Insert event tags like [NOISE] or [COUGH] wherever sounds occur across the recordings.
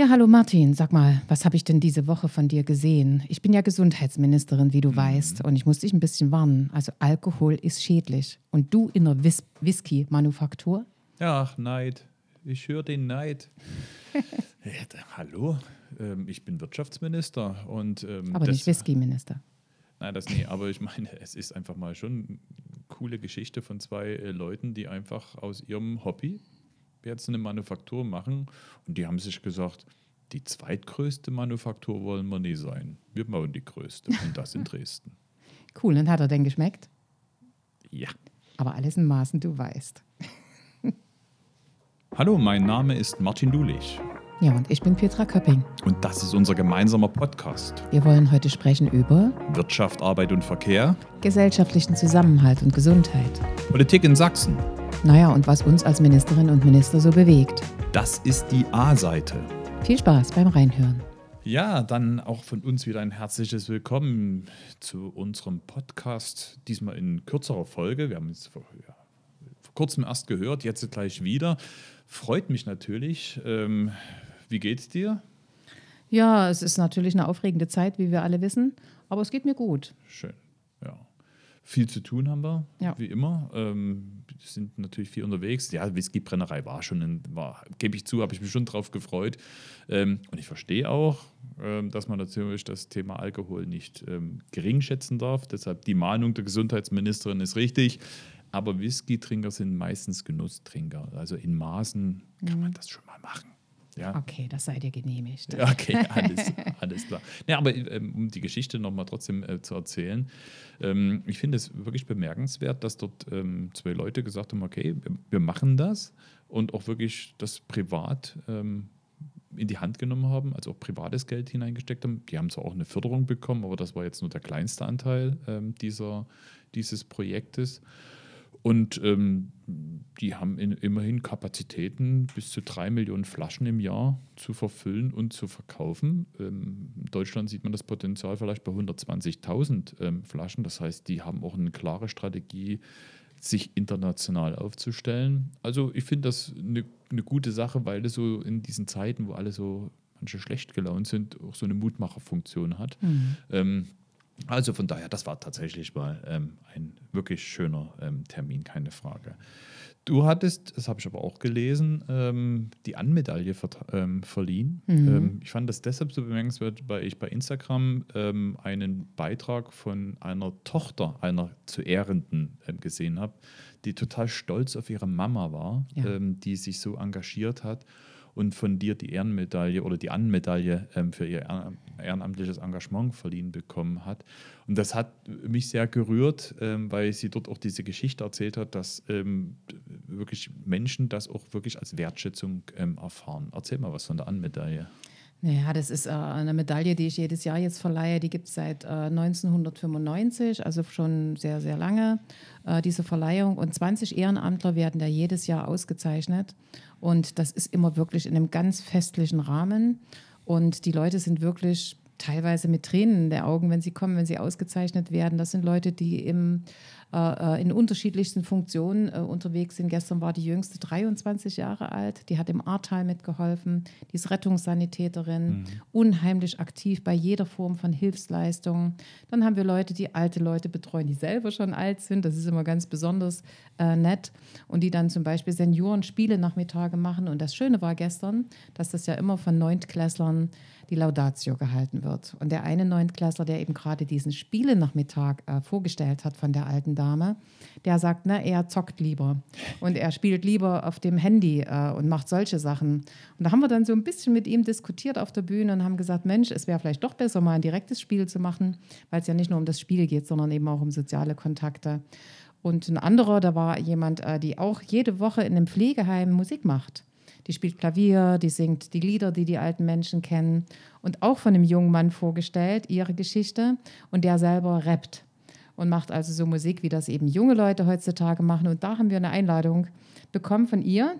Ja, hallo Martin, sag mal, was habe ich denn diese Woche von dir gesehen? Ich bin ja Gesundheitsministerin, wie du mhm. weißt, und ich muss dich ein bisschen warnen. Also Alkohol ist schädlich. Und du in der Whis Whisky-Manufaktur? Ach, Neid. Ich höre den Neid. [LAUGHS] ja, hallo, ähm, ich bin Wirtschaftsminister und. Ähm, aber nicht Whisky-Minister. Nein, das nee, aber ich meine, es ist einfach mal schon eine coole Geschichte von zwei äh, Leuten, die einfach aus ihrem Hobby jetzt eine Manufaktur machen und die haben sich gesagt, die zweitgrößte Manufaktur wollen wir nie sein. Wir bauen die größte und das in [LAUGHS] Dresden. Cool, und hat er denn geschmeckt? Ja. Aber alles in Maßen, du weißt. Hallo, mein Name ist Martin Dulich. Ja, und ich bin Petra Köpping. Und das ist unser gemeinsamer Podcast. Wir wollen heute sprechen über Wirtschaft, Arbeit und Verkehr, gesellschaftlichen Zusammenhalt und Gesundheit, Politik in Sachsen. Naja, und was uns als Ministerinnen und Minister so bewegt. Das ist die A-Seite. Viel Spaß beim Reinhören. Ja, dann auch von uns wieder ein herzliches Willkommen zu unserem Podcast. Diesmal in kürzerer Folge. Wir haben es vor, ja, vor kurzem erst gehört, jetzt gleich wieder. Freut mich natürlich. Ähm, wie geht's dir? Ja, es ist natürlich eine aufregende Zeit, wie wir alle wissen, aber es geht mir gut. Schön, ja. Viel zu tun haben wir, ja. wie immer. Ähm, sind natürlich viel unterwegs. Ja, Whiskybrennerei war schon, ein, war, gebe ich zu, habe ich mich schon drauf gefreut. Ähm, und ich verstehe auch, ähm, dass man natürlich das Thema Alkohol nicht ähm, gering schätzen darf. Deshalb die Mahnung der Gesundheitsministerin ist richtig. Aber Whisky-Trinker sind meistens Genusstrinker. Also in Maßen kann mhm. man das schon mal machen. Ja. Okay, das sei dir genehmigt. Okay, alles, alles klar. Ja, aber ähm, um die Geschichte nochmal trotzdem äh, zu erzählen, ähm, ich finde es wirklich bemerkenswert, dass dort ähm, zwei Leute gesagt haben, okay, wir machen das und auch wirklich das privat ähm, in die Hand genommen haben, also auch privates Geld hineingesteckt haben. Die haben zwar auch eine Förderung bekommen, aber das war jetzt nur der kleinste Anteil ähm, dieser, dieses Projektes. Und ähm, die haben in, immerhin Kapazitäten, bis zu drei Millionen Flaschen im Jahr zu verfüllen und zu verkaufen. Ähm, in Deutschland sieht man das Potenzial vielleicht bei 120.000 ähm, Flaschen. Das heißt, die haben auch eine klare Strategie, sich international aufzustellen. Also ich finde das eine, eine gute Sache, weil das so in diesen Zeiten, wo alle so manche schlecht gelaunt sind, auch so eine Mutmacherfunktion hat. Mhm. Ähm, also von daher, das war tatsächlich mal ähm, ein wirklich schöner ähm, Termin, keine Frage. Du hattest, das habe ich aber auch gelesen, ähm, die Anmedaille ähm, verliehen. Mhm. Ähm, ich fand das deshalb so bemerkenswert, weil ich bei Instagram ähm, einen Beitrag von einer Tochter einer zu Ehrenden gesehen habe, die total stolz auf ihre Mama war, ja. die sich so engagiert hat und von dir die Ehrenmedaille oder die Anmedaille ähm, für ihr ehrenamtliches Engagement verliehen bekommen hat. Und das hat mich sehr gerührt, ähm, weil sie dort auch diese Geschichte erzählt hat, dass ähm, wirklich Menschen das auch wirklich als Wertschätzung ähm, erfahren. Erzähl mal was von der Anmedaille. Naja, das ist äh, eine Medaille, die ich jedes Jahr jetzt verleihe. Die gibt es seit äh, 1995, also schon sehr, sehr lange, äh, diese Verleihung. Und 20 Ehrenamtler werden da jedes Jahr ausgezeichnet. Und das ist immer wirklich in einem ganz festlichen Rahmen. Und die Leute sind wirklich teilweise mit Tränen in den Augen, wenn sie kommen, wenn sie ausgezeichnet werden. Das sind Leute, die im äh, äh, in unterschiedlichsten Funktionen äh, unterwegs sind. Gestern war die jüngste 23 Jahre alt, die hat im Ahrtal mitgeholfen, die ist Rettungssanitäterin, mhm. unheimlich aktiv bei jeder Form von Hilfsleistungen. Dann haben wir Leute, die alte Leute betreuen, die selber schon alt sind, das ist immer ganz besonders äh, nett und die dann zum Beispiel Senioren Spiele Nachmittage machen. Und das Schöne war gestern, dass das ja immer von Neuntklässlern die Laudatio gehalten wird. Und der eine Neuntklässler, der eben gerade diesen Spielenachmittag äh, vorgestellt hat von der alten Dame, der sagt, na, er zockt lieber und er spielt lieber auf dem Handy äh, und macht solche Sachen. Und da haben wir dann so ein bisschen mit ihm diskutiert auf der Bühne und haben gesagt, Mensch, es wäre vielleicht doch besser, mal ein direktes Spiel zu machen, weil es ja nicht nur um das Spiel geht, sondern eben auch um soziale Kontakte. Und ein anderer, da war jemand, äh, die auch jede Woche in einem Pflegeheim Musik macht. Die spielt Klavier, die singt die Lieder, die die alten Menschen kennen. Und auch von einem jungen Mann vorgestellt, ihre Geschichte. Und der selber rappt und macht also so Musik, wie das eben junge Leute heutzutage machen. Und da haben wir eine Einladung bekommen von ihr,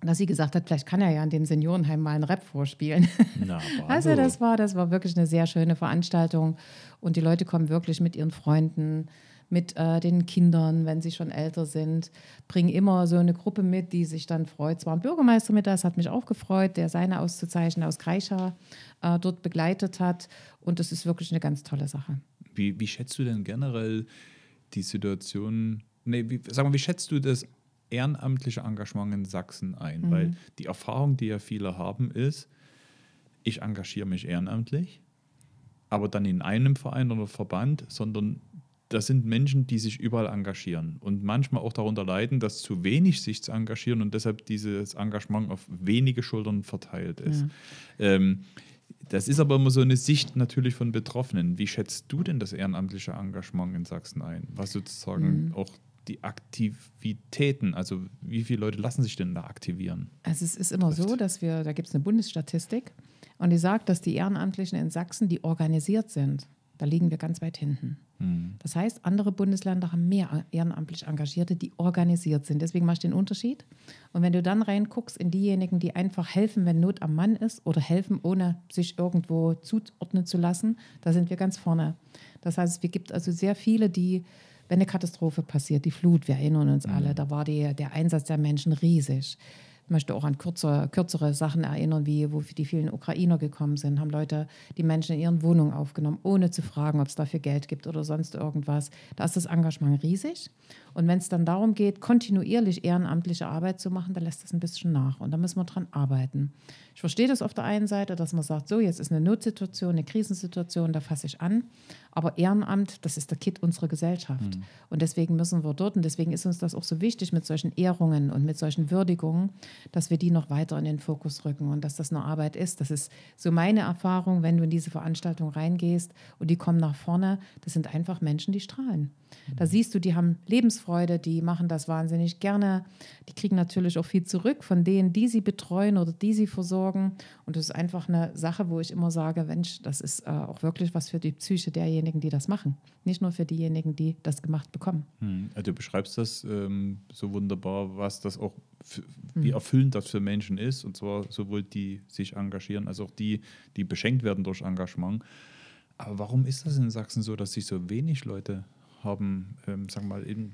dass sie gesagt hat, vielleicht kann er ja in dem Seniorenheim mal einen Rap vorspielen. [LAUGHS] Na, [LAUGHS] also das war, das war wirklich eine sehr schöne Veranstaltung und die Leute kommen wirklich mit ihren Freunden, mit äh, den Kindern, wenn sie schon älter sind. Bringen immer so eine Gruppe mit, die sich dann freut. Es war ein Bürgermeister mit, das hat mich auch gefreut, der seine Auszuzeichen aus Kreischa äh, dort begleitet hat. Und das ist wirklich eine ganz tolle Sache. Wie, wie schätzt du denn generell die Situation, nee, wie, sag mal, wie schätzt du das ehrenamtliche Engagement in Sachsen ein? Mhm. Weil die Erfahrung, die ja viele haben, ist, ich engagiere mich ehrenamtlich, aber dann in einem Verein oder Verband, sondern das sind Menschen, die sich überall engagieren und manchmal auch darunter leiden, dass zu wenig sich zu engagieren und deshalb dieses Engagement auf wenige Schultern verteilt ist. Ja. Ähm, das ist aber immer so eine Sicht natürlich von Betroffenen. Wie schätzt du denn das ehrenamtliche Engagement in Sachsen ein? Was sozusagen mhm. auch die Aktivitäten, also wie viele Leute lassen sich denn da aktivieren? Also es ist immer so, dass wir, da gibt es eine Bundesstatistik und die sagt, dass die Ehrenamtlichen in Sachsen, die organisiert sind, da liegen wir ganz weit hinten. Mhm. Das heißt, andere Bundesländer haben mehr ehrenamtlich Engagierte, die organisiert sind. Deswegen machst du den Unterschied. Und wenn du dann reinguckst in diejenigen, die einfach helfen, wenn Not am Mann ist oder helfen, ohne sich irgendwo zuordnen zu lassen, da sind wir ganz vorne. Das heißt, es gibt also sehr viele, die, wenn eine Katastrophe passiert, die Flut, wir erinnern uns mhm. alle, da war die, der Einsatz der Menschen riesig möchte auch an kürzer, kürzere Sachen erinnern, wie wo die vielen Ukrainer gekommen sind, haben Leute die Menschen in ihren Wohnungen aufgenommen, ohne zu fragen, ob es dafür Geld gibt oder sonst irgendwas. Da ist das Engagement riesig. Und wenn es dann darum geht, kontinuierlich ehrenamtliche Arbeit zu machen, dann lässt das ein bisschen nach. Und da müssen wir dran arbeiten. Ich verstehe das auf der einen Seite, dass man sagt, so, jetzt ist eine Notsituation, eine Krisensituation, da fasse ich an. Aber Ehrenamt, das ist der Kit unserer Gesellschaft. Mhm. Und deswegen müssen wir dort, und deswegen ist uns das auch so wichtig mit solchen Ehrungen und mit solchen Würdigungen, dass wir die noch weiter in den Fokus rücken und dass das eine Arbeit ist. Das ist so meine Erfahrung, wenn du in diese Veranstaltung reingehst und die kommen nach vorne, das sind einfach Menschen, die strahlen. Da siehst du, die haben Lebensfreude, die machen das wahnsinnig gerne. Die kriegen natürlich auch viel zurück von denen, die sie betreuen oder die sie versorgen. Und das ist einfach eine Sache, wo ich immer sage, Mensch, das ist äh, auch wirklich was für die Psyche derjenigen, die das machen. Nicht nur für diejenigen, die das gemacht bekommen. Hm. Du beschreibst das ähm, so wunderbar, was das auch, für, wie hm. erfüllend das für Menschen ist. Und zwar sowohl die sich engagieren, als auch die, die beschenkt werden durch Engagement. Aber warum ist das in Sachsen so, dass sich so wenig Leute haben, ähm, sagen wir mal, in,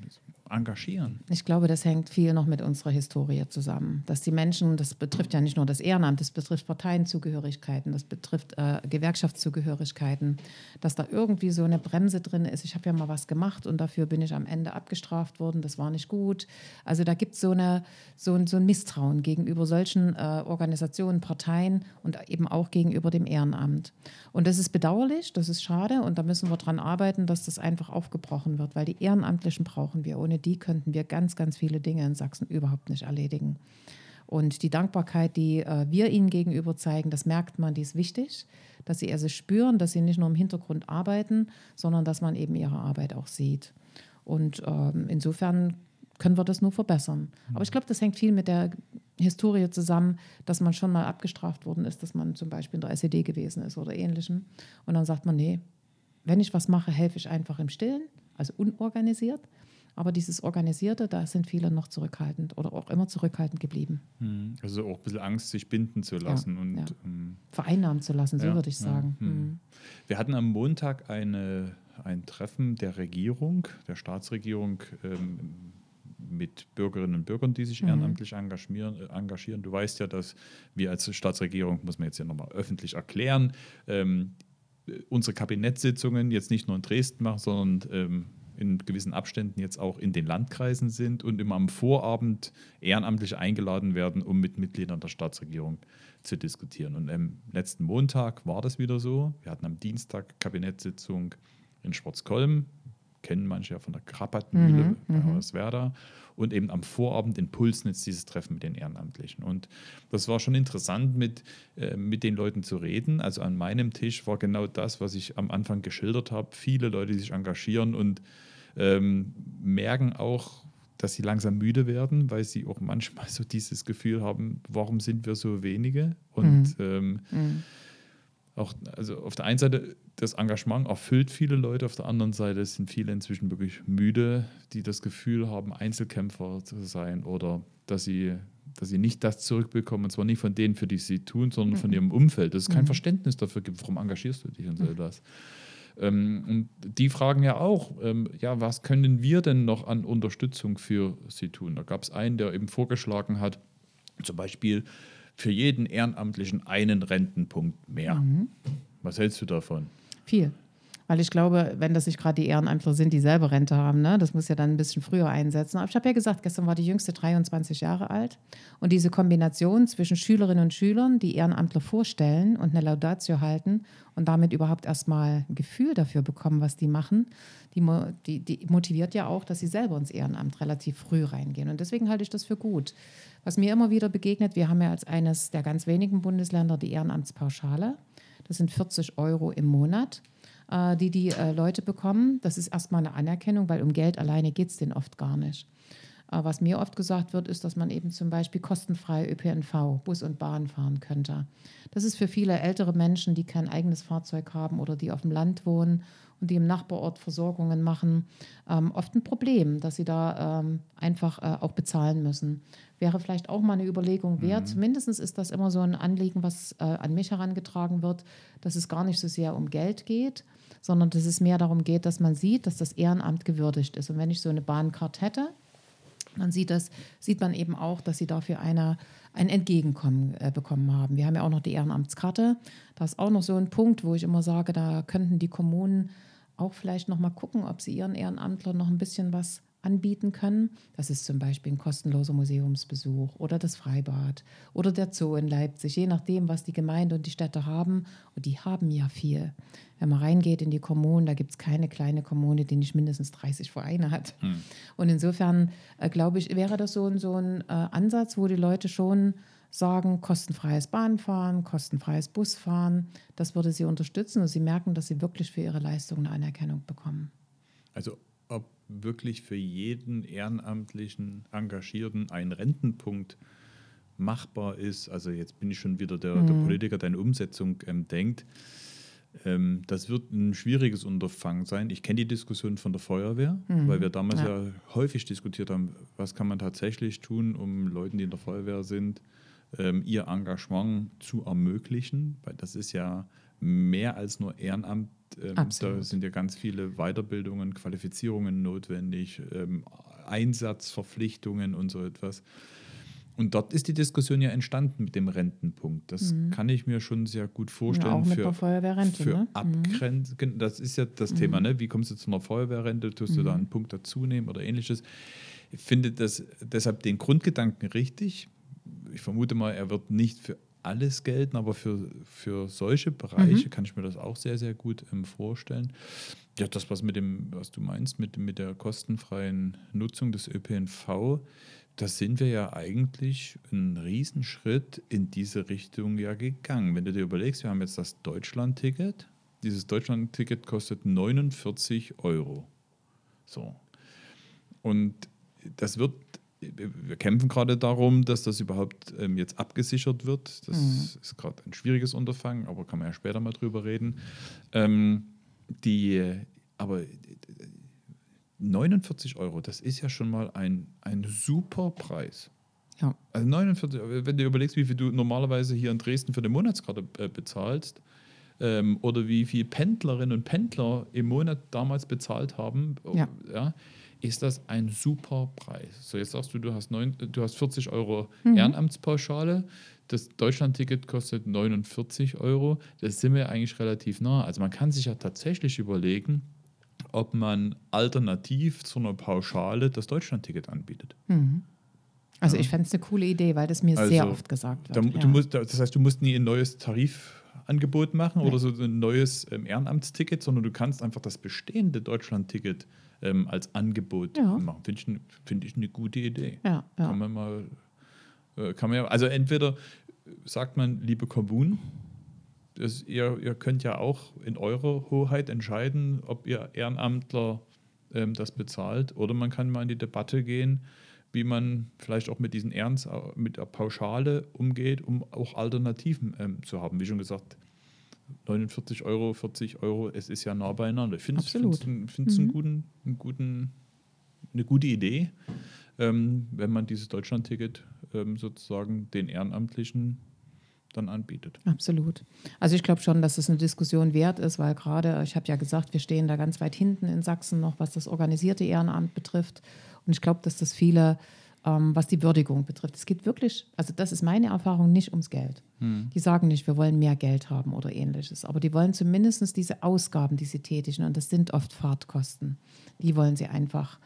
engagieren. Ich glaube, das hängt viel noch mit unserer Historie zusammen. Dass die Menschen, das betrifft ja nicht nur das Ehrenamt, das betrifft Parteienzugehörigkeiten, das betrifft äh, Gewerkschaftszugehörigkeiten, dass da irgendwie so eine Bremse drin ist. Ich habe ja mal was gemacht und dafür bin ich am Ende abgestraft worden, das war nicht gut. Also da gibt so es so, so ein Misstrauen gegenüber solchen äh, Organisationen, Parteien und eben auch gegenüber dem Ehrenamt. Und das ist bedauerlich, das ist schade und da müssen wir dran arbeiten, dass das einfach aufgebrochen wird, weil die Ehrenamtlichen brauchen wir. Ohne die könnten wir ganz, ganz viele Dinge in Sachsen überhaupt nicht erledigen. Und die Dankbarkeit, die äh, wir ihnen gegenüber zeigen, das merkt man, die ist wichtig, dass sie also spüren, dass sie nicht nur im Hintergrund arbeiten, sondern dass man eben ihre Arbeit auch sieht. Und ähm, insofern können wir das nur verbessern. Aber ich glaube, das hängt viel mit der Historie zusammen, dass man schon mal abgestraft worden ist, dass man zum Beispiel in der SED gewesen ist oder ähnlichem. Und dann sagt man, nee, wenn ich was mache, helfe ich einfach im Stillen, also unorganisiert. Aber dieses Organisierte, da sind viele noch zurückhaltend oder auch immer zurückhaltend geblieben. Hm. Also auch ein bisschen Angst, sich binden zu lassen ja, und ja. Ähm, vereinnahmen zu lassen, so ja, würde ich sagen. Hm. Hm. Wir hatten am Montag eine, ein Treffen der Regierung, der Staatsregierung. Ähm, mit Bürgerinnen und Bürgern, die sich mhm. ehrenamtlich engagieren, äh, engagieren. Du weißt ja, dass wir als Staatsregierung, muss man jetzt ja nochmal öffentlich erklären, ähm, unsere Kabinettssitzungen jetzt nicht nur in Dresden machen, sondern ähm, in gewissen Abständen jetzt auch in den Landkreisen sind und immer am Vorabend ehrenamtlich eingeladen werden, um mit Mitgliedern der Staatsregierung zu diskutieren. Und am letzten Montag war das wieder so. Wir hatten am Dienstag Kabinettssitzung in Schwarzkolm, kennen manche ja von der Krappatmühle mhm, bei mhm. Hoyerswerda und eben am Vorabend in Pulsnitz dieses Treffen mit den Ehrenamtlichen. Und das war schon interessant, mit, äh, mit den Leuten zu reden. Also an meinem Tisch war genau das, was ich am Anfang geschildert habe. Viele Leute, die sich engagieren und ähm, merken auch, dass sie langsam müde werden, weil sie auch manchmal so dieses Gefühl haben, warum sind wir so wenige? Und mhm. Ähm, mhm. Auch, also auf der einen Seite, das Engagement erfüllt viele Leute, auf der anderen Seite sind viele inzwischen wirklich müde, die das Gefühl haben, Einzelkämpfer zu sein oder dass sie, dass sie nicht das zurückbekommen, und zwar nicht von denen, für die sie tun, sondern mhm. von ihrem Umfeld, dass es kein mhm. Verständnis dafür gibt, warum engagierst du dich und so etwas. Ähm, und die fragen ja auch, ähm, ja, was können wir denn noch an Unterstützung für sie tun? Da gab es einen, der eben vorgeschlagen hat, zum Beispiel für jeden Ehrenamtlichen einen Rentenpunkt mehr. Mhm. Was hältst du davon? Viel. Weil ich glaube, wenn das nicht gerade die Ehrenamtler sind, die selber Rente haben, ne, das muss ja dann ein bisschen früher einsetzen. Aber ich habe ja gesagt, gestern war die jüngste 23 Jahre alt. Und diese Kombination zwischen Schülerinnen und Schülern, die Ehrenamtler vorstellen und eine Laudatio halten und damit überhaupt erstmal ein Gefühl dafür bekommen, was die machen, die, die, die motiviert ja auch, dass sie selber ins Ehrenamt relativ früh reingehen. Und deswegen halte ich das für gut. Was mir immer wieder begegnet, wir haben ja als eines der ganz wenigen Bundesländer die Ehrenamtspauschale. Das sind 40 Euro im Monat. Äh, die die äh, Leute bekommen. Das ist erstmal eine Anerkennung, weil um Geld alleine geht es denen oft gar nicht. Äh, was mir oft gesagt wird, ist, dass man eben zum Beispiel kostenfrei ÖPNV, Bus und Bahn fahren könnte. Das ist für viele ältere Menschen, die kein eigenes Fahrzeug haben oder die auf dem Land wohnen und die im Nachbarort Versorgungen machen, ähm, oft ein Problem, dass sie da ähm, einfach äh, auch bezahlen müssen. Wäre vielleicht auch mal eine Überlegung wert. Mhm. Zumindest ist das immer so ein Anliegen, was äh, an mich herangetragen wird, dass es gar nicht so sehr um Geld geht, sondern dass es mehr darum geht, dass man sieht, dass das Ehrenamt gewürdigt ist. Und wenn ich so eine Bahncard hätte, dann sieht, das, sieht man eben auch, dass sie dafür eine, ein Entgegenkommen äh, bekommen haben. Wir haben ja auch noch die Ehrenamtskarte. Da ist auch noch so ein Punkt, wo ich immer sage, da könnten die Kommunen auch vielleicht noch mal gucken, ob sie ihren Ehrenamtlern noch ein bisschen was anbieten können. Das ist zum Beispiel ein kostenloser Museumsbesuch oder das Freibad oder der Zoo in Leipzig, je nachdem, was die Gemeinde und die Städte haben. Und die haben ja viel. Wenn man reingeht in die Kommunen, da gibt es keine kleine Kommune, die nicht mindestens 30 Vereine hat. Hm. Und insofern, äh, glaube ich, wäre das so, so ein äh, Ansatz, wo die Leute schon sagen, kostenfreies Bahnfahren, kostenfreies Busfahren, das würde sie unterstützen und sie merken, dass sie wirklich für ihre Leistung eine Anerkennung bekommen. Also wirklich für jeden ehrenamtlichen Engagierten ein Rentenpunkt machbar ist, also jetzt bin ich schon wieder der, mhm. der Politiker, der in Umsetzung ähm, denkt, ähm, das wird ein schwieriges Unterfangen sein. Ich kenne die Diskussion von der Feuerwehr, mhm. weil wir damals ja. ja häufig diskutiert haben, was kann man tatsächlich tun, um Leuten, die in der Feuerwehr sind, ähm, ihr Engagement zu ermöglichen, weil das ist ja mehr als nur Ehrenamt. Ähm, da sind ja ganz viele Weiterbildungen, Qualifizierungen notwendig, ähm, Einsatzverpflichtungen und so etwas. Und dort ist die Diskussion ja entstanden mit dem Rentenpunkt. Das mhm. kann ich mir schon sehr gut vorstellen. Ja, auch mit für, der Feuerwehrrente. Für ne? Abgrenzen. Das ist ja das mhm. Thema. Ne? Wie kommst du zu einer Feuerwehrrente? Tust mhm. du da mhm. einen Punkt dazunehmen oder ähnliches? Ich finde das deshalb den Grundgedanken richtig ich vermute mal, er wird nicht für alles gelten, aber für, für solche Bereiche mhm. kann ich mir das auch sehr, sehr gut ähm, vorstellen. Ja, das, was mit dem, was du meinst, mit, mit der kostenfreien Nutzung des ÖPNV, da sind wir ja eigentlich einen Riesenschritt in diese Richtung ja gegangen. Wenn du dir überlegst, wir haben jetzt das Deutschland-Ticket. Dieses Deutschland-Ticket kostet 49 Euro. So. Und das wird wir kämpfen gerade darum, dass das überhaupt ähm, jetzt abgesichert wird. Das mhm. ist gerade ein schwieriges Unterfangen, aber kann man ja später mal drüber reden. Ähm, die, aber 49 Euro, das ist ja schon mal ein, ein super Preis. Ja. Also 49, wenn du überlegst, wie viel du normalerweise hier in Dresden für eine Monatskarte äh, bezahlst, ähm, oder wie viel Pendlerinnen und Pendler im Monat damals bezahlt haben, ja. ja ist das ein super Preis. So, jetzt sagst du, du hast, neun, du hast 40 Euro mhm. Ehrenamtspauschale. Das Deutschlandticket kostet 49 Euro. Das sind wir eigentlich relativ nah. Also man kann sich ja tatsächlich überlegen, ob man alternativ zu einer Pauschale das Deutschlandticket anbietet. Mhm. Also ja. ich fände es eine coole Idee, weil das mir also, sehr oft gesagt wird. Da, ja. musst, das heißt, du musst nie ein neues Tarifangebot machen nee. oder so ein neues ähm, Ehrenamtsticket, sondern du kannst einfach das bestehende Deutschlandticket ähm, als Angebot ja. machen. Finde ich, find ich eine gute Idee. Ja, ja. Kann man mal, äh, kann man ja, also entweder sagt man, liebe Kommunen, das, ihr, ihr könnt ja auch in eurer Hoheit entscheiden, ob ihr Ehrenamtler ähm, das bezahlt, oder man kann mal in die Debatte gehen, wie man vielleicht auch mit diesen Ehrens, mit der Pauschale umgeht, um auch Alternativen ähm, zu haben. Wie schon gesagt, 49 Euro, 40 Euro, es ist ja nah beieinander. Ich finde es mhm. einen guten, einen guten, eine gute Idee, ähm, wenn man dieses Deutschlandticket ähm, sozusagen den Ehrenamtlichen dann anbietet. Absolut. Also ich glaube schon, dass es eine Diskussion wert ist, weil gerade, ich habe ja gesagt, wir stehen da ganz weit hinten in Sachsen noch, was das organisierte Ehrenamt betrifft. Und ich glaube, dass das viele, ähm, was die Würdigung betrifft, es geht wirklich, also das ist meine Erfahrung, nicht ums Geld. Hm. Die sagen nicht, wir wollen mehr Geld haben oder ähnliches, aber die wollen zumindest diese Ausgaben, die sie tätigen, und das sind oft Fahrtkosten, die wollen sie einfach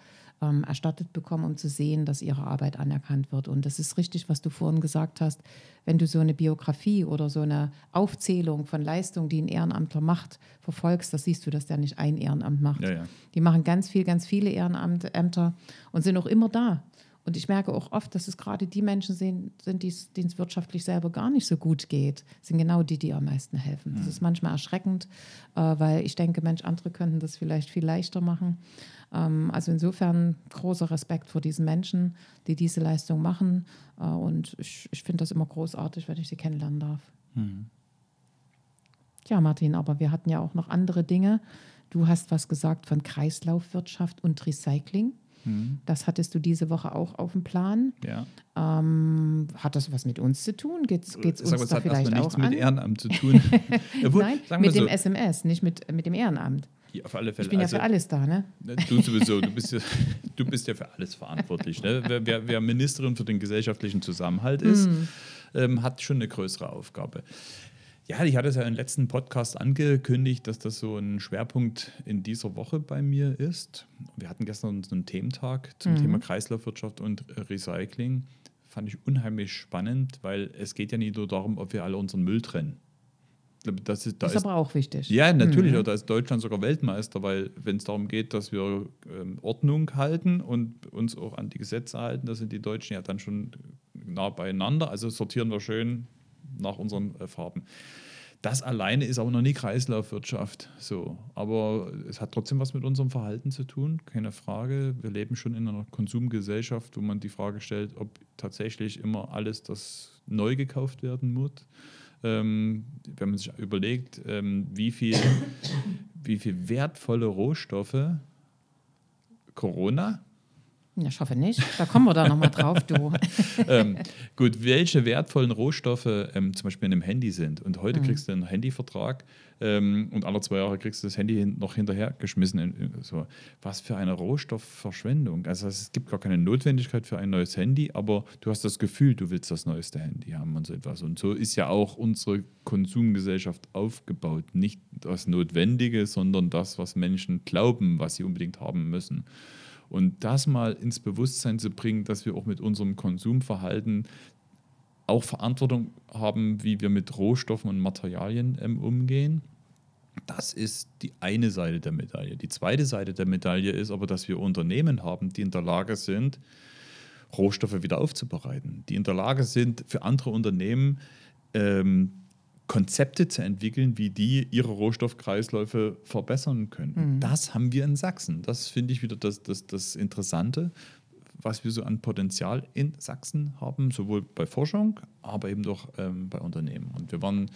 ähm, erstattet bekommen, um zu sehen, dass ihre Arbeit anerkannt wird. Und das ist richtig, was du vorhin gesagt hast. Wenn du so eine Biografie oder so eine Aufzählung von Leistungen, die ein Ehrenamtler macht, verfolgst, das siehst du, dass der nicht ein Ehrenamt macht. Ja, ja. Die machen ganz viel, ganz viele Ehrenämter und sind auch immer da. Und ich merke auch oft, dass es gerade die Menschen sind, denen es wirtschaftlich selber gar nicht so gut geht, sind genau die, die am meisten helfen. Das mhm. ist manchmal erschreckend, äh, weil ich denke, Mensch, andere könnten das vielleicht viel leichter machen. Ähm, also insofern großer Respekt vor diesen Menschen, die diese Leistung machen. Äh, und ich, ich finde das immer großartig, wenn ich sie kennenlernen darf. Mhm. Ja, Martin, aber wir hatten ja auch noch andere Dinge. Du hast was gesagt von Kreislaufwirtschaft und Recycling. Mhm. Das hattest du diese Woche auch auf dem Plan. Ja. Ähm, hat das was mit uns zu tun? Geht es uns Sag, da hat vielleicht nichts auch mit an? Ehrenamt zu tun. [LAUGHS] Obwohl, Nein, mit dem SMS, nicht mit, mit dem Ehrenamt. Ja, auf alle Fälle. Ich bin also, ja für alles da, ne? Du sowieso, du bist ja, [LAUGHS] du bist ja für alles verantwortlich. Ne? Wer, wer, wer Ministerin für den gesellschaftlichen Zusammenhalt ist, mm. ähm, hat schon eine größere Aufgabe. Ja, ich hatte es ja im letzten Podcast angekündigt, dass das so ein Schwerpunkt in dieser Woche bei mir ist. Wir hatten gestern so einen Thementag zum mhm. Thema Kreislaufwirtschaft und Recycling. Fand ich unheimlich spannend, weil es geht ja nicht nur darum, ob wir alle unseren Müll trennen. Das ist, da das ist, aber auch wichtig. Ja, natürlich. Mhm. Da ist Deutschland sogar Weltmeister, weil wenn es darum geht, dass wir ähm, Ordnung halten und uns auch an die Gesetze halten, da sind die Deutschen ja dann schon nah beieinander. Also sortieren wir schön nach unseren äh, Farben. Das alleine ist aber noch nie Kreislaufwirtschaft. So. Aber es hat trotzdem was mit unserem Verhalten zu tun, keine Frage. Wir leben schon in einer Konsumgesellschaft, wo man die Frage stellt, ob tatsächlich immer alles, das neu gekauft werden muss. Ähm, wenn man sich überlegt, ähm, wie, viel, wie viel wertvolle Rohstoffe Corona ich hoffe nicht. Da kommen wir da nochmal drauf, du. [LAUGHS] ähm, gut, welche wertvollen Rohstoffe ähm, zum Beispiel in einem Handy sind. Und heute mhm. kriegst du einen Handyvertrag ähm, und alle zwei Jahre kriegst du das Handy hin, noch hinterhergeschmissen. In, so. Was für eine Rohstoffverschwendung. Also es gibt gar keine Notwendigkeit für ein neues Handy, aber du hast das Gefühl, du willst das neueste Handy haben und so etwas. Und so ist ja auch unsere Konsumgesellschaft aufgebaut. Nicht das Notwendige, sondern das, was Menschen glauben, was sie unbedingt haben müssen. Und das mal ins Bewusstsein zu bringen, dass wir auch mit unserem Konsumverhalten auch Verantwortung haben, wie wir mit Rohstoffen und Materialien ähm, umgehen. Das ist die eine Seite der Medaille. Die zweite Seite der Medaille ist aber, dass wir Unternehmen haben, die in der Lage sind, Rohstoffe wieder aufzubereiten, die in der Lage sind, für andere Unternehmen ähm, Konzepte zu entwickeln, wie die ihre Rohstoffkreisläufe verbessern können. Mhm. Das haben wir in Sachsen. Das finde ich wieder das, das, das Interessante, was wir so an Potenzial in Sachsen haben, sowohl bei Forschung, aber eben doch ähm, bei Unternehmen. Und wir waren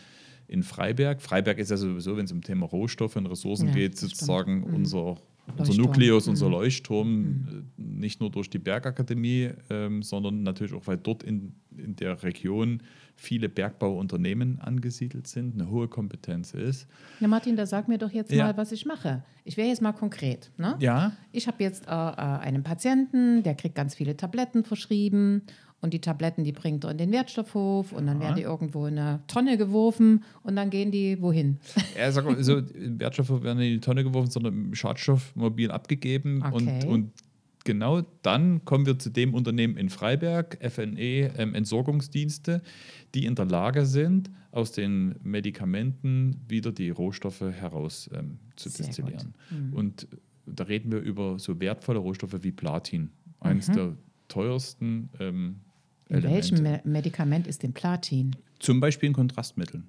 in Freiberg. Freiberg ist ja sowieso, wenn es um Thema Rohstoffe und Ressourcen ja, geht, sozusagen mhm. unser unser Nukleus, unser mhm. Leuchtturm, mhm. Äh, nicht nur durch die Bergakademie, ähm, sondern natürlich auch, weil dort in, in der Region viele Bergbauunternehmen angesiedelt sind, eine hohe Kompetenz ist. Ja, Martin, da sag mir doch jetzt ja. mal, was ich mache. Ich wäre jetzt mal konkret. Ne? Ja. Ich habe jetzt äh, äh, einen Patienten, der kriegt ganz viele Tabletten verschrieben und die Tabletten, die bringt er in den Wertstoffhof und dann ja. werden die irgendwo in eine Tonne geworfen und dann gehen die wohin? Ja, sag mal, so im Wertstoffhof werden in die Tonne geworfen, sondern im Schadstoffmobil abgegeben okay. und, und genau dann kommen wir zu dem Unternehmen in Freiberg, FNE ähm, Entsorgungsdienste, die in der Lage sind, aus den Medikamenten wieder die Rohstoffe heraus ähm, zu Sehr destillieren. Mhm. Und da reden wir über so wertvolle Rohstoffe wie Platin, eines mhm. der teuersten ähm, in welchem Me Medikament ist denn Platin? Zum Beispiel in Kontrastmitteln.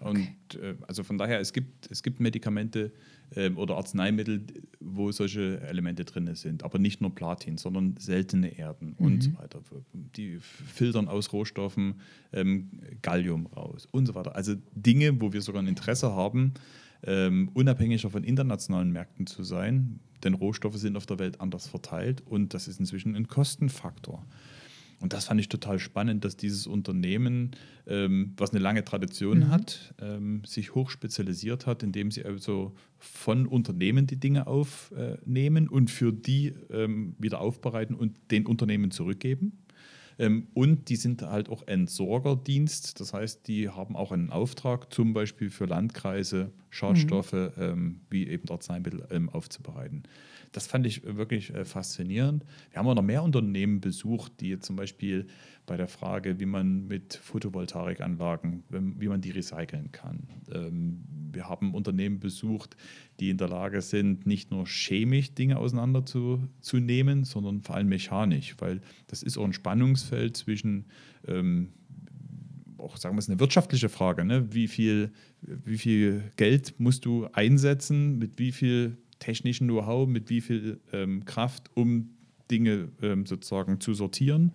Und äh, also von daher, es gibt, es gibt Medikamente äh, oder Arzneimittel, wo solche Elemente drin sind, aber nicht nur Platin, sondern seltene Erden mhm. und so weiter. Die filtern aus Rohstoffen ähm, Gallium raus und so weiter. Also Dinge, wo wir sogar ein Interesse haben, ähm, unabhängiger von internationalen Märkten zu sein, denn Rohstoffe sind auf der Welt anders verteilt und das ist inzwischen ein Kostenfaktor. Und das fand ich total spannend, dass dieses Unternehmen, ähm, was eine lange Tradition mhm. hat, ähm, sich hochspezialisiert hat, indem sie also von Unternehmen die Dinge aufnehmen und für die ähm, wieder aufbereiten und den Unternehmen zurückgeben. Ähm, und die sind halt auch Entsorgerdienst. Das heißt, die haben auch einen Auftrag, zum Beispiel für Landkreise Schadstoffe mhm. wie eben Arzneimittel ähm, aufzubereiten. Das fand ich wirklich äh, faszinierend. Wir haben auch noch mehr Unternehmen besucht, die zum Beispiel bei der Frage, wie man mit Photovoltaikanlagen, wie man die recyceln kann. Ähm, wir haben Unternehmen besucht, die in der Lage sind, nicht nur chemisch Dinge auseinanderzunehmen, sondern vor allem mechanisch, weil das ist auch ein Spannungsfeld zwischen ähm, auch sagen wir es eine wirtschaftliche Frage, ne? wie, viel, wie viel Geld musst du einsetzen, mit wie viel technischen Know-how, mit wie viel ähm, Kraft, um Dinge ähm, sozusagen zu sortieren.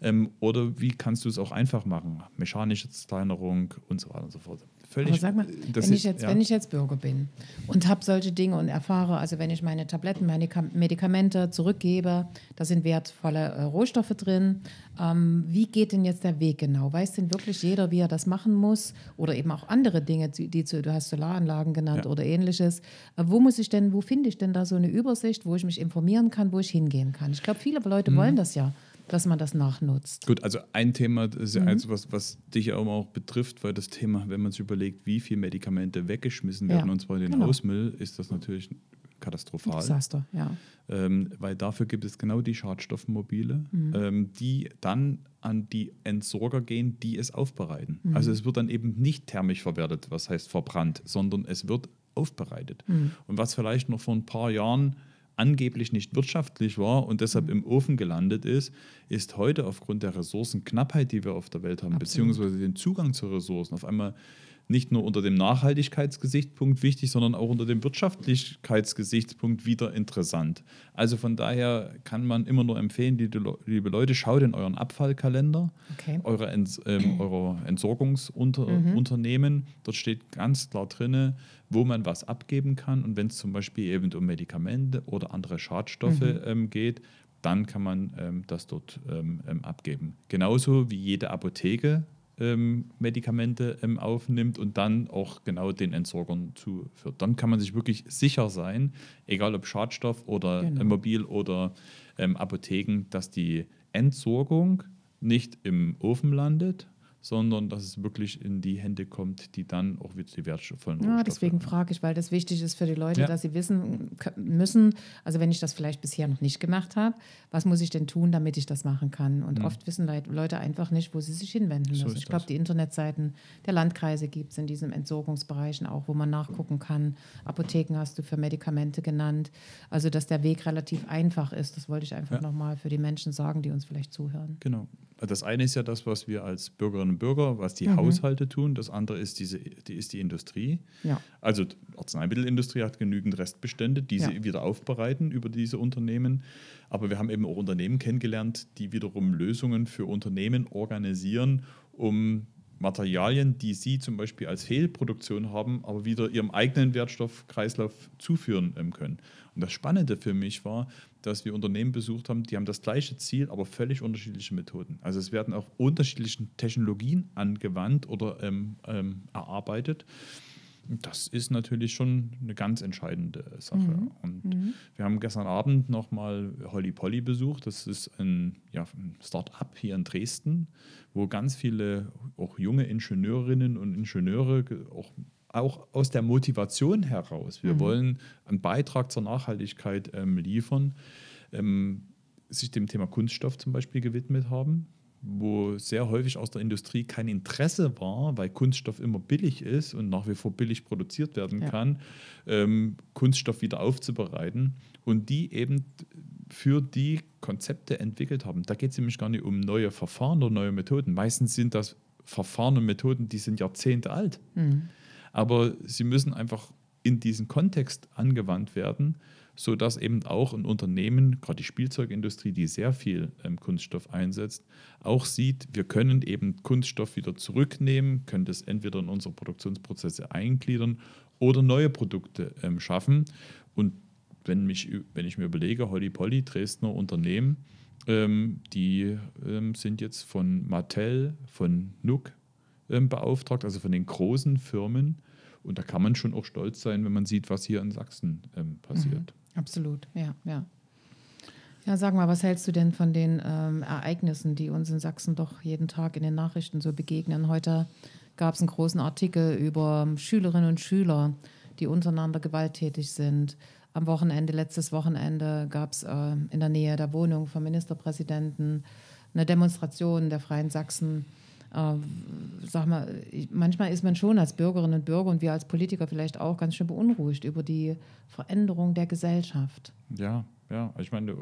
Ähm, oder wie kannst du es auch einfach machen? Mechanische Steinerung und so weiter und so fort völlig. Aber sag mal, wenn, ich jetzt, ja. wenn ich jetzt Bürger bin und habe solche Dinge und erfahre, also wenn ich meine Tabletten, meine Medikamente zurückgebe, da sind wertvolle äh, Rohstoffe drin. Ähm, wie geht denn jetzt der Weg genau? Weiß denn wirklich jeder, wie er das machen muss? Oder eben auch andere Dinge, die, die du hast Solaranlagen genannt ja. oder ähnliches. Äh, wo muss ich denn, wo finde ich denn da so eine Übersicht, wo ich mich informieren kann, wo ich hingehen kann? Ich glaube, viele Leute mhm. wollen das ja dass man das nachnutzt. Gut, also ein Thema ist ja mhm. eins, was, was dich auch, auch betrifft, weil das Thema, wenn man sich überlegt, wie viele Medikamente weggeschmissen werden, ja, und zwar in den genau. Hausmüll, ist das natürlich katastrophal. Desaster, ja. Ähm, weil dafür gibt es genau die Schadstoffmobile, mhm. ähm, die dann an die Entsorger gehen, die es aufbereiten. Mhm. Also es wird dann eben nicht thermisch verwertet, was heißt verbrannt, sondern es wird aufbereitet. Mhm. Und was vielleicht noch vor ein paar Jahren angeblich nicht wirtschaftlich war und deshalb im Ofen gelandet ist, ist heute aufgrund der Ressourcenknappheit, die wir auf der Welt haben, Absolut. beziehungsweise den Zugang zu Ressourcen auf einmal nicht nur unter dem Nachhaltigkeitsgesichtspunkt wichtig, sondern auch unter dem Wirtschaftlichkeitsgesichtspunkt wieder interessant. Also von daher kann man immer nur empfehlen, liebe Leute, schaut in euren Abfallkalender, okay. eure, Ents, ähm, [CLEARS THROAT] eure Entsorgungsunternehmen. Mhm. Dort steht ganz klar drin, wo man was abgeben kann. Und wenn es zum Beispiel eben um Medikamente oder andere Schadstoffe mhm. ähm, geht, dann kann man ähm, das dort ähm, ähm abgeben. Genauso wie jede Apotheke ähm, Medikamente ähm, aufnimmt und dann auch genau den Entsorgern zuführt. Dann kann man sich wirklich sicher sein, egal ob Schadstoff oder genau. äh, Mobil oder ähm, Apotheken, dass die Entsorgung nicht im Ofen landet, sondern dass es wirklich in die Hände kommt, die dann auch wieder die wertvollen Ja, deswegen haben. frage ich, weil das wichtig ist für die Leute, ja. dass sie wissen müssen, also wenn ich das vielleicht bisher noch nicht gemacht habe, was muss ich denn tun, damit ich das machen kann? Und mhm. oft wissen Leute einfach nicht, wo sie sich hinwenden müssen. So ich glaube, die Internetseiten der Landkreise gibt es in diesen Entsorgungsbereichen auch, wo man nachgucken kann. Apotheken hast du für Medikamente genannt. Also, dass der Weg relativ einfach ist, das wollte ich einfach ja. nochmal für die Menschen sagen, die uns vielleicht zuhören. Genau. Das eine ist ja das, was wir als Bürgerinnen und Bürger, was die mhm. Haushalte tun. Das andere ist, diese, die, ist die Industrie. Ja. Also die Arzneimittelindustrie hat genügend Restbestände, die ja. sie wieder aufbereiten über diese Unternehmen. Aber wir haben eben auch Unternehmen kennengelernt, die wiederum Lösungen für Unternehmen organisieren, um Materialien, die sie zum Beispiel als Fehlproduktion haben, aber wieder ihrem eigenen Wertstoffkreislauf zuführen ähm, können. Und das Spannende für mich war, dass wir Unternehmen besucht haben, die haben das gleiche Ziel, aber völlig unterschiedliche Methoden. Also es werden auch unterschiedliche Technologien angewandt oder ähm, ähm, erarbeitet. Das ist natürlich schon eine ganz entscheidende Sache. Mhm. Und mhm. wir haben gestern Abend nochmal Holly Polly besucht. Das ist ein, ja, ein Start-up hier in Dresden, wo ganz viele auch junge Ingenieurinnen und Ingenieure auch auch aus der Motivation heraus, wir mhm. wollen einen Beitrag zur Nachhaltigkeit ähm, liefern, ähm, sich dem Thema Kunststoff zum Beispiel gewidmet haben, wo sehr häufig aus der Industrie kein Interesse war, weil Kunststoff immer billig ist und nach wie vor billig produziert werden ja. kann, ähm, Kunststoff wieder aufzubereiten und die eben für die Konzepte entwickelt haben. Da geht es nämlich gar nicht um neue Verfahren oder neue Methoden. Meistens sind das Verfahren und Methoden, die sind Jahrzehnte alt. Mhm aber sie müssen einfach in diesen Kontext angewandt werden, sodass eben auch ein Unternehmen, gerade die Spielzeugindustrie, die sehr viel ähm, Kunststoff einsetzt, auch sieht, wir können eben Kunststoff wieder zurücknehmen, können das entweder in unsere Produktionsprozesse eingliedern oder neue Produkte ähm, schaffen. Und wenn, mich, wenn ich mir überlege, Holly Polly, Dresdner Unternehmen, Ähm, die ähm, sind jetzt von Mattel, von Nook ähm, beauftragt, also von den großen Firmen. Und da kann man schon auch stolz sein, wenn man sieht, was hier in Sachsen ähm, passiert. Mhm, absolut, ja, ja. Ja, sag mal, was hältst du denn von den ähm, Ereignissen, die uns in Sachsen doch jeden Tag in den Nachrichten so begegnen? Heute gab es einen großen Artikel über Schülerinnen und Schüler, die untereinander gewalttätig sind. Am Wochenende, letztes Wochenende, gab es äh, in der Nähe der Wohnung vom Ministerpräsidenten eine Demonstration der Freien Sachsen. Äh, sag mal, manchmal ist man schon als Bürgerinnen und Bürger und wir als Politiker vielleicht auch ganz schön beunruhigt über die Veränderung der Gesellschaft. Ja, ja. Ich meine,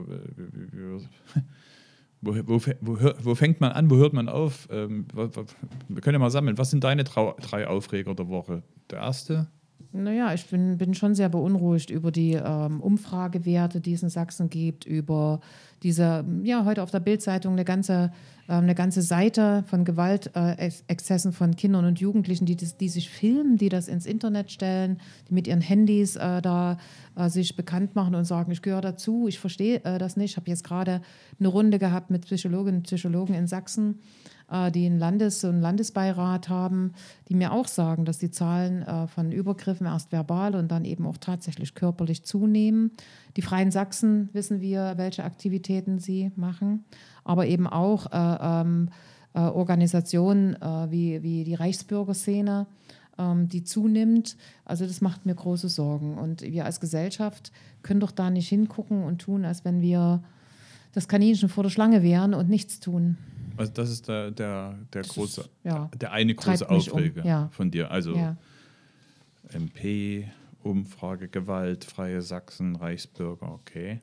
wo, wo, wo, wo, fängt man an, wo hört man auf? Ähm, wir können ja mal sammeln. Was sind deine drei Aufreger der Woche? Der erste? Naja, ich bin, bin schon sehr beunruhigt über die ähm, Umfragewerte, die es in Sachsen gibt, über diese, ja, heute auf der Bildzeitung eine ganze, äh, eine ganze Seite von Gewaltexzessen äh, von Kindern und Jugendlichen, die, das, die sich filmen, die das ins Internet stellen, die mit ihren Handys äh, da äh, sich bekannt machen und sagen, ich gehöre dazu, ich verstehe äh, das nicht. Ich habe jetzt gerade eine Runde gehabt mit Psychologinnen und Psychologen in Sachsen die einen, Landes-, einen Landesbeirat haben, die mir auch sagen, dass die Zahlen äh, von Übergriffen erst verbal und dann eben auch tatsächlich körperlich zunehmen. Die Freien Sachsen wissen wir, welche Aktivitäten sie machen, aber eben auch äh, ähm, äh, Organisationen äh, wie, wie die Reichsbürgerszene ähm, die zunimmt. Also das macht mir große Sorgen. Und wir als Gesellschaft können doch da nicht hingucken und tun, als wenn wir das Kaninchen vor der Schlange wären und nichts tun. Also das ist der, der, der große, ja. der eine große Aufreger um. ja. von dir. Also ja. MP, Umfrage, Gewalt, Freie Sachsen, Reichsbürger, okay.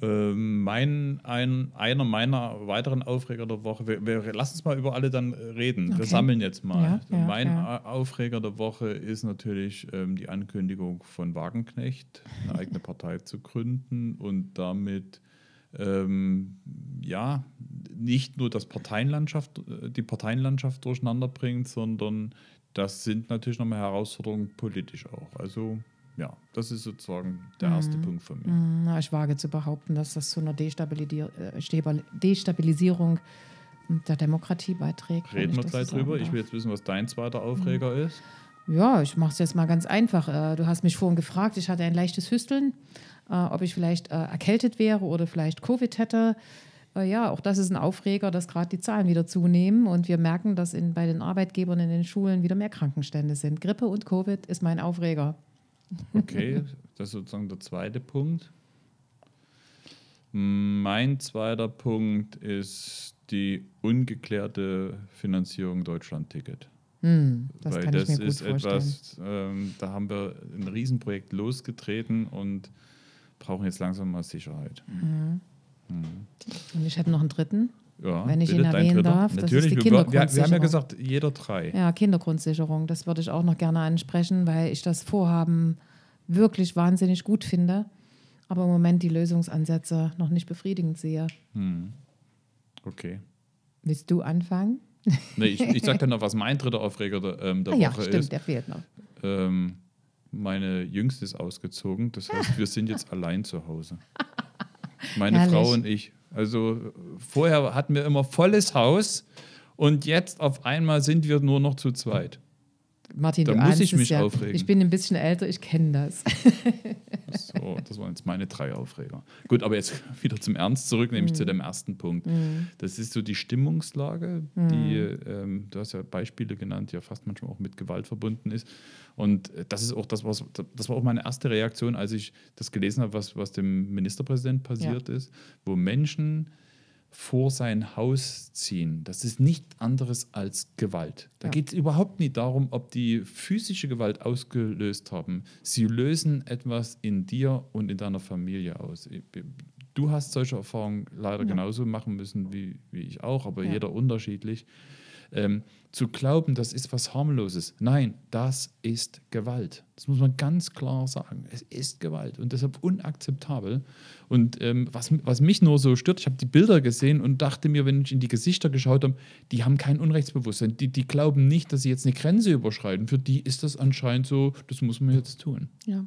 Ähm, mein, ein, einer meiner weiteren Aufreger der Woche, wir, wir lass uns mal über alle dann reden. Okay. Wir sammeln jetzt mal. Ja, mein Aufreger der Woche ist natürlich ähm, die Ankündigung von Wagenknecht, eine eigene Partei zu gründen und damit ähm, ja, nicht nur das Parteienlandschaft, äh, die Parteienlandschaft durcheinander bringt, sondern das sind natürlich nochmal Herausforderungen politisch auch. Also ja, das ist sozusagen der erste mhm. Punkt von mir. Mhm. ich wage zu behaupten, dass das zu einer äh, Destabilisierung der Demokratie beiträgt. Reden wir gleich drüber. Ich will jetzt wissen, was dein zweiter Aufreger mhm. ist. Ja, ich mache es jetzt mal ganz einfach. Äh, du hast mich vorhin gefragt, ich hatte ein leichtes Hüsteln, ob ich vielleicht erkältet wäre oder vielleicht Covid hätte. Äh, ja, auch das ist ein Aufreger, dass gerade die Zahlen wieder zunehmen und wir merken, dass in, bei den Arbeitgebern in den Schulen wieder mehr Krankenstände sind. Grippe und Covid ist mein Aufreger. Okay, das ist sozusagen der zweite Punkt. Mein zweiter Punkt ist die ungeklärte Finanzierung Deutschland-Ticket. Hm, das Weil das ist etwas, ähm, da haben wir ein Riesenprojekt losgetreten und brauchen jetzt langsam mal Sicherheit. Mhm. Und ich hätte noch einen dritten. Ja, wenn ich ihn erwähnen darf. Das Natürlich, ist die wir, wir, haben ja gesagt, jeder drei. Ja, Kindergrundsicherung, das würde ich auch noch gerne ansprechen, weil ich das Vorhaben wirklich wahnsinnig gut finde, aber im Moment die Lösungsansätze noch nicht befriedigend sehe. Hm. Okay. Willst du anfangen? Nee, ich, ich sage dann noch, was mein dritter Aufreger der, ähm, der ah, Woche ja, stimmt, ist. der fehlt noch. Ähm, meine Jüngste ist ausgezogen, das heißt, wir sind jetzt [LAUGHS] allein zu Hause. Meine Herrlich. Frau und ich. Also vorher hatten wir immer volles Haus und jetzt auf einmal sind wir nur noch zu zweit. Martin, da muss ich mich ja, aufregen. Ich bin ein bisschen älter, ich kenne das. so, das waren jetzt meine drei Aufreger. Gut, aber jetzt [LAUGHS] wieder zum Ernst zurück, nämlich mm. zu dem ersten Punkt. Mm. Das ist so die Stimmungslage, mm. die, ähm, du hast ja Beispiele genannt, die ja fast manchmal auch mit Gewalt verbunden ist. Und das ist auch das, was, das war auch meine erste Reaktion, als ich das gelesen habe, was, was dem Ministerpräsident passiert ja. ist, wo Menschen vor sein Haus ziehen. Das ist nichts anderes als Gewalt. Da ja. geht es überhaupt nicht darum, ob die physische Gewalt ausgelöst haben. Sie lösen etwas in dir und in deiner Familie aus. Du hast solche Erfahrungen leider ja. genauso machen müssen wie, wie ich auch, aber ja. jeder unterschiedlich. Ähm, zu glauben, das ist was harmloses. Nein, das ist Gewalt. Das muss man ganz klar sagen. Es ist Gewalt und deshalb unakzeptabel. Und ähm, was, was mich nur so stört, ich habe die Bilder gesehen und dachte mir, wenn ich in die Gesichter geschaut habe, die haben kein Unrechtsbewusstsein. Die, die glauben nicht, dass sie jetzt eine Grenze überschreiten. Für die ist das anscheinend so, das muss man jetzt tun. Ja.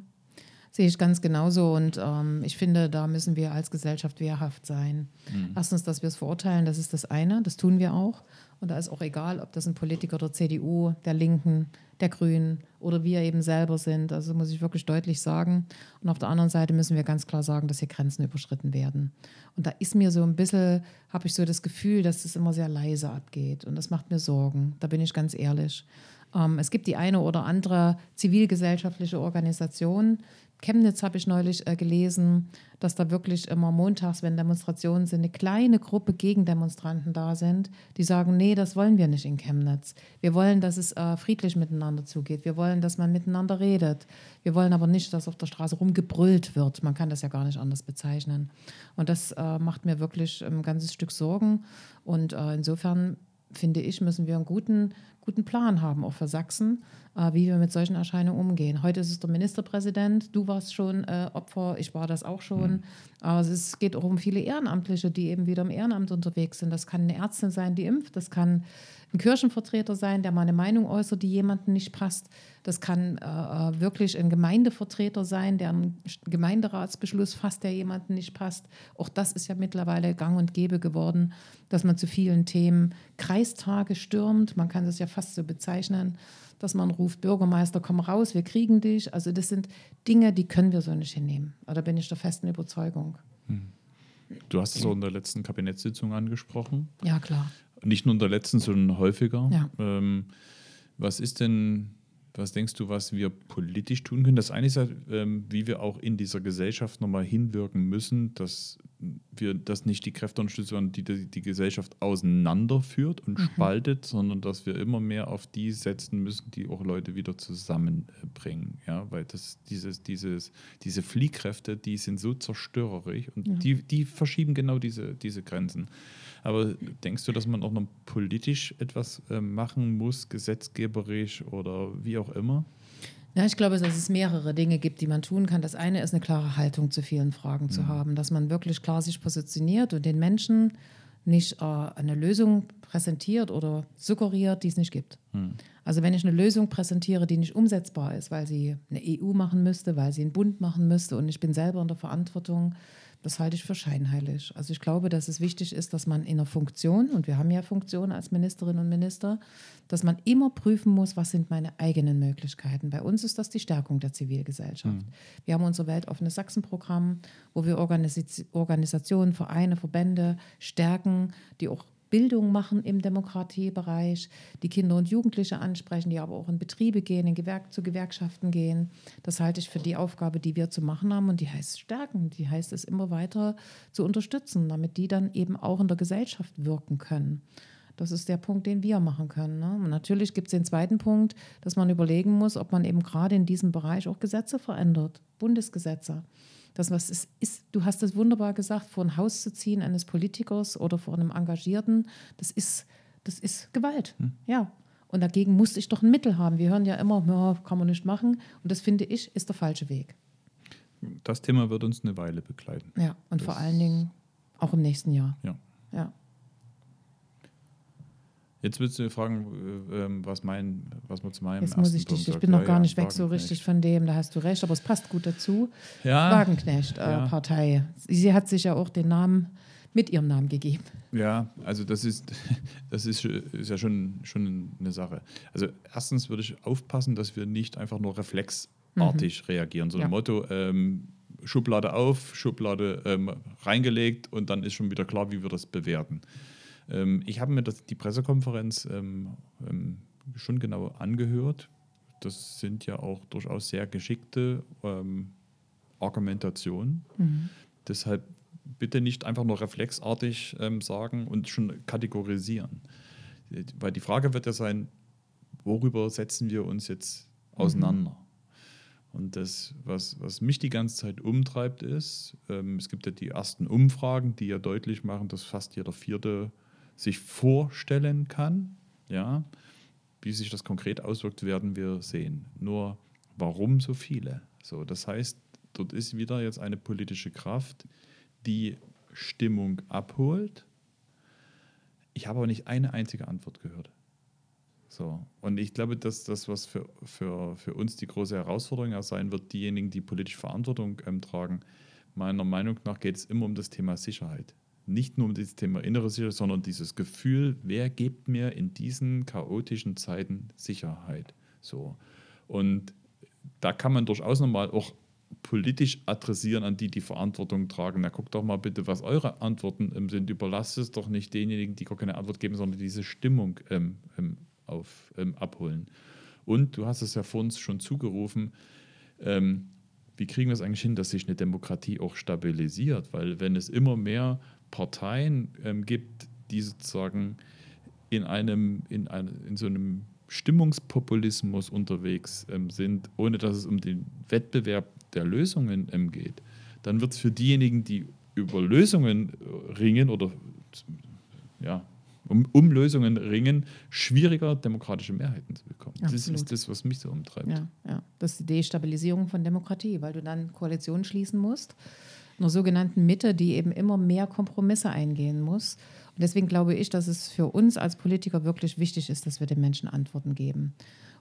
Sehe ich ganz genauso und ähm, ich finde, da müssen wir als Gesellschaft wehrhaft sein. Mhm. Erstens, dass wir es verurteilen, das ist das eine, das tun wir auch. Und da ist auch egal, ob das ein Politiker der CDU, der Linken, der Grünen oder wir eben selber sind. Also muss ich wirklich deutlich sagen. Und auf der anderen Seite müssen wir ganz klar sagen, dass hier Grenzen überschritten werden. Und da ist mir so ein bisschen, habe ich so das Gefühl, dass es immer sehr leise abgeht. Und das macht mir Sorgen. Da bin ich ganz ehrlich. Ähm, es gibt die eine oder andere zivilgesellschaftliche Organisation, Chemnitz habe ich neulich äh, gelesen, dass da wirklich immer montags, wenn Demonstrationen sind, eine kleine Gruppe Gegendemonstranten da sind, die sagen, nee, das wollen wir nicht in Chemnitz. Wir wollen, dass es äh, friedlich miteinander zugeht. Wir wollen, dass man miteinander redet. Wir wollen aber nicht, dass auf der Straße rumgebrüllt wird. Man kann das ja gar nicht anders bezeichnen. Und das äh, macht mir wirklich ein ganzes Stück Sorgen. Und äh, insofern finde ich, müssen wir einen guten, guten Plan haben, auch für Sachsen, äh, wie wir mit solchen Erscheinungen umgehen. Heute ist es der Ministerpräsident, du warst schon äh, Opfer, ich war das auch schon. Mhm. Aber es geht auch um viele Ehrenamtliche, die eben wieder im Ehrenamt unterwegs sind. Das kann eine Ärztin sein, die impft, das kann ein Kirchenvertreter sein, der mal eine Meinung äußert, die jemandem nicht passt. Das kann äh, äh, wirklich ein Gemeindevertreter sein, der einen Gemeinderatsbeschluss fasst, der jemandem nicht passt. Auch das ist ja mittlerweile gang und gäbe geworden, dass man zu vielen Themen Kreistage stürmt. Man kann das ja fast so bezeichnen, dass man ruft, Bürgermeister, komm raus, wir kriegen dich. Also das sind Dinge, die können wir so nicht hinnehmen. Da bin ich der festen Überzeugung. Hm. Du hast es auch in der letzten Kabinettssitzung angesprochen. Ja, klar. Nicht nur in der letzten, sondern häufiger. Ja. Ähm, was ist denn was denkst du, was wir politisch tun können? Das eine ist ähm, wie wir auch in dieser Gesellschaft nochmal hinwirken müssen, dass wir das nicht die Kräfte unterstützen, die, die die Gesellschaft auseinanderführt und mhm. spaltet, sondern dass wir immer mehr auf die setzen müssen, die auch Leute wieder zusammenbringen. Ja, weil das, dieses, dieses, diese Fliehkräfte, die sind so zerstörerisch und ja. die, die verschieben genau diese, diese Grenzen. Aber denkst du, dass man auch noch politisch etwas äh, machen muss, gesetzgeberisch oder wie auch immer? Ja, ich glaube, dass es mehrere Dinge gibt, die man tun kann. Das eine ist eine klare Haltung zu vielen Fragen zu mhm. haben, dass man wirklich klar sich positioniert und den Menschen nicht äh, eine Lösung präsentiert oder suggeriert, die es nicht gibt. Mhm. Also wenn ich eine Lösung präsentiere, die nicht umsetzbar ist, weil sie eine EU machen müsste, weil sie einen Bund machen müsste und ich bin selber in der Verantwortung, das halte ich für scheinheilig. Also ich glaube, dass es wichtig ist, dass man in einer Funktion, und wir haben ja Funktionen als Ministerinnen und Minister, dass man immer prüfen muss, was sind meine eigenen Möglichkeiten. Bei uns ist das die Stärkung der Zivilgesellschaft. Mhm. Wir haben unser weltoffenes Sachsen-Programm, wo wir Organisationen, Vereine, Verbände stärken, die auch Bildung machen im Demokratiebereich, die Kinder und Jugendliche ansprechen, die aber auch in Betriebe gehen, in Gewerk zu Gewerkschaften gehen. Das halte ich für die Aufgabe, die wir zu machen haben und die heißt stärken, die heißt es immer weiter zu unterstützen, damit die dann eben auch in der Gesellschaft wirken können. Das ist der Punkt, den wir machen können. Ne? Natürlich gibt es den zweiten Punkt, dass man überlegen muss, ob man eben gerade in diesem Bereich auch Gesetze verändert, Bundesgesetze. Das, was es ist, du hast es wunderbar gesagt, vor ein Haus zu ziehen eines Politikers oder vor einem Engagierten, das ist, das ist Gewalt. Hm. Ja. Und dagegen musste ich doch ein Mittel haben. Wir hören ja immer, ja, kann man nicht machen. Und das finde ich, ist der falsche Weg. Das Thema wird uns eine Weile begleiten. Ja, und das vor allen Dingen auch im nächsten Jahr. Ja. Ja. Jetzt willst du fragen, äh, ähm, was, mein, was man zu meinem Jetzt muss ich dich, ich bin noch gar nicht weg so richtig von dem, da hast du recht, aber es passt gut dazu. Ja. Wagenknecht-Partei. Äh, Sie hat sich ja auch den Namen mit ihrem Namen gegeben. Ja, also das ist, [LAUGHS] das ist, ist ja schon, schon eine Sache. Also erstens würde ich aufpassen, dass wir nicht einfach nur reflexartig mhm. reagieren, so ja. ein Motto, ähm, Schublade auf, Schublade ähm, reingelegt und dann ist schon wieder klar, wie wir das bewerten. Ähm, ich habe mir das, die Pressekonferenz ähm, ähm, schon genau angehört. Das sind ja auch durchaus sehr geschickte ähm, Argumentationen. Mhm. Deshalb bitte nicht einfach nur reflexartig ähm, sagen und schon kategorisieren. Weil die Frage wird ja sein, worüber setzen wir uns jetzt auseinander? Mhm. Und das, was, was mich die ganze Zeit umtreibt, ist, ähm, es gibt ja die ersten Umfragen, die ja deutlich machen, dass fast jeder vierte sich vorstellen kann. Ja, wie sich das konkret auswirkt, werden wir sehen. Nur warum so viele? So, das heißt, dort ist wieder jetzt eine politische Kraft, die Stimmung abholt. Ich habe aber nicht eine einzige Antwort gehört. So. Und ich glaube, dass das, was für, für, für uns die große Herausforderung sein wird, diejenigen, die politische Verantwortung ähm, tragen, meiner Meinung nach geht es immer um das Thema Sicherheit. Nicht nur um das Thema innere Sicherheit, sondern dieses Gefühl, wer gibt mir in diesen chaotischen Zeiten Sicherheit? So. Und da kann man durchaus nochmal auch politisch adressieren, an die die Verantwortung tragen. Na, guckt doch mal bitte, was eure Antworten sind. Überlasst es doch nicht denjenigen, die gar keine Antwort geben, sondern diese Stimmung ähm, ähm, auf, ähm, abholen. Und du hast es ja vor uns schon zugerufen, ähm, wie kriegen wir es eigentlich hin, dass sich eine Demokratie auch stabilisiert? Weil wenn es immer mehr Parteien ähm, gibt, die sozusagen in einem, in, einem, in so einem Stimmungspopulismus unterwegs ähm, sind, ohne dass es um den Wettbewerb der Lösungen ähm, geht, dann wird es für diejenigen, die über Lösungen äh, ringen oder ja, um, um, Lösungen ringen, schwieriger, demokratische Mehrheiten zu bekommen. Absolut. Das ist das, was mich so umtreibt. Ja, ja. Das ist die Destabilisierung von Demokratie, weil du dann Koalitionen schließen musst, einer sogenannten Mitte, die eben immer mehr Kompromisse eingehen muss. Und deswegen glaube ich, dass es für uns als Politiker wirklich wichtig ist, dass wir den Menschen Antworten geben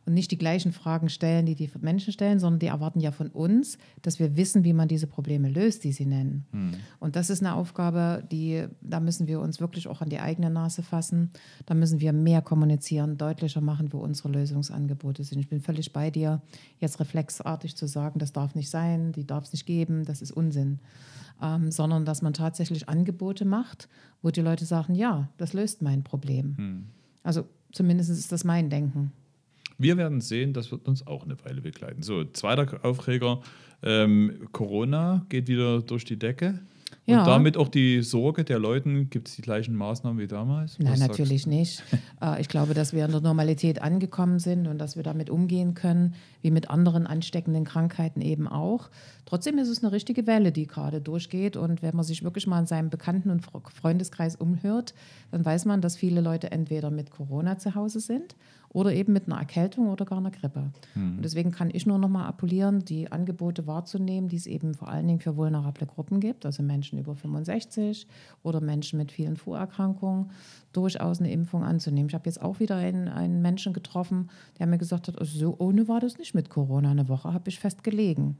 und nicht die gleichen Fragen stellen, die die Menschen stellen, sondern die erwarten ja von uns, dass wir wissen, wie man diese Probleme löst, die sie nennen. Hm. Und das ist eine Aufgabe, die, da müssen wir uns wirklich auch an die eigene Nase fassen. Da müssen wir mehr kommunizieren, deutlicher machen, wo unsere Lösungsangebote sind. Ich bin völlig bei dir, jetzt reflexartig zu sagen, das darf nicht sein, die darf es nicht geben, das ist Unsinn. Ähm, sondern dass man tatsächlich Angebote macht, wo die Leute sagen, ja, das löst mein Problem. Hm. Also zumindest ist das mein Denken. Wir werden sehen, das wird uns auch eine Weile begleiten. So, zweiter Aufreger, ähm, Corona geht wieder durch die Decke. Und ja. damit auch die Sorge der Leute, gibt es die gleichen Maßnahmen wie damals? Nein, natürlich nicht. [LAUGHS] Äh, ich glaube, dass wir in der Normalität angekommen sind und dass wir damit umgehen können, wie mit anderen ansteckenden Krankheiten eben auch. Trotzdem ist es eine richtige Welle, die gerade durchgeht. Und wenn man sich wirklich mal in seinem Bekannten- und Freundeskreis umhört, dann weiß man, dass viele Leute entweder mit Corona zu Hause sind oder eben mit einer Erkältung oder gar einer Grippe. Mhm. Und deswegen kann ich nur noch mal appellieren, die Angebote wahrzunehmen, die es eben vor allen Dingen für vulnerable Gruppen gibt, also Menschen über 65 oder Menschen mit vielen Vorerkrankungen, durchaus eine Impfung anzunehmen. Ich habe jetzt auch wieder einen, einen Menschen getroffen, der mir gesagt hat, also so ohne war das nicht mit Corona. Eine Woche habe ich fest gelegen.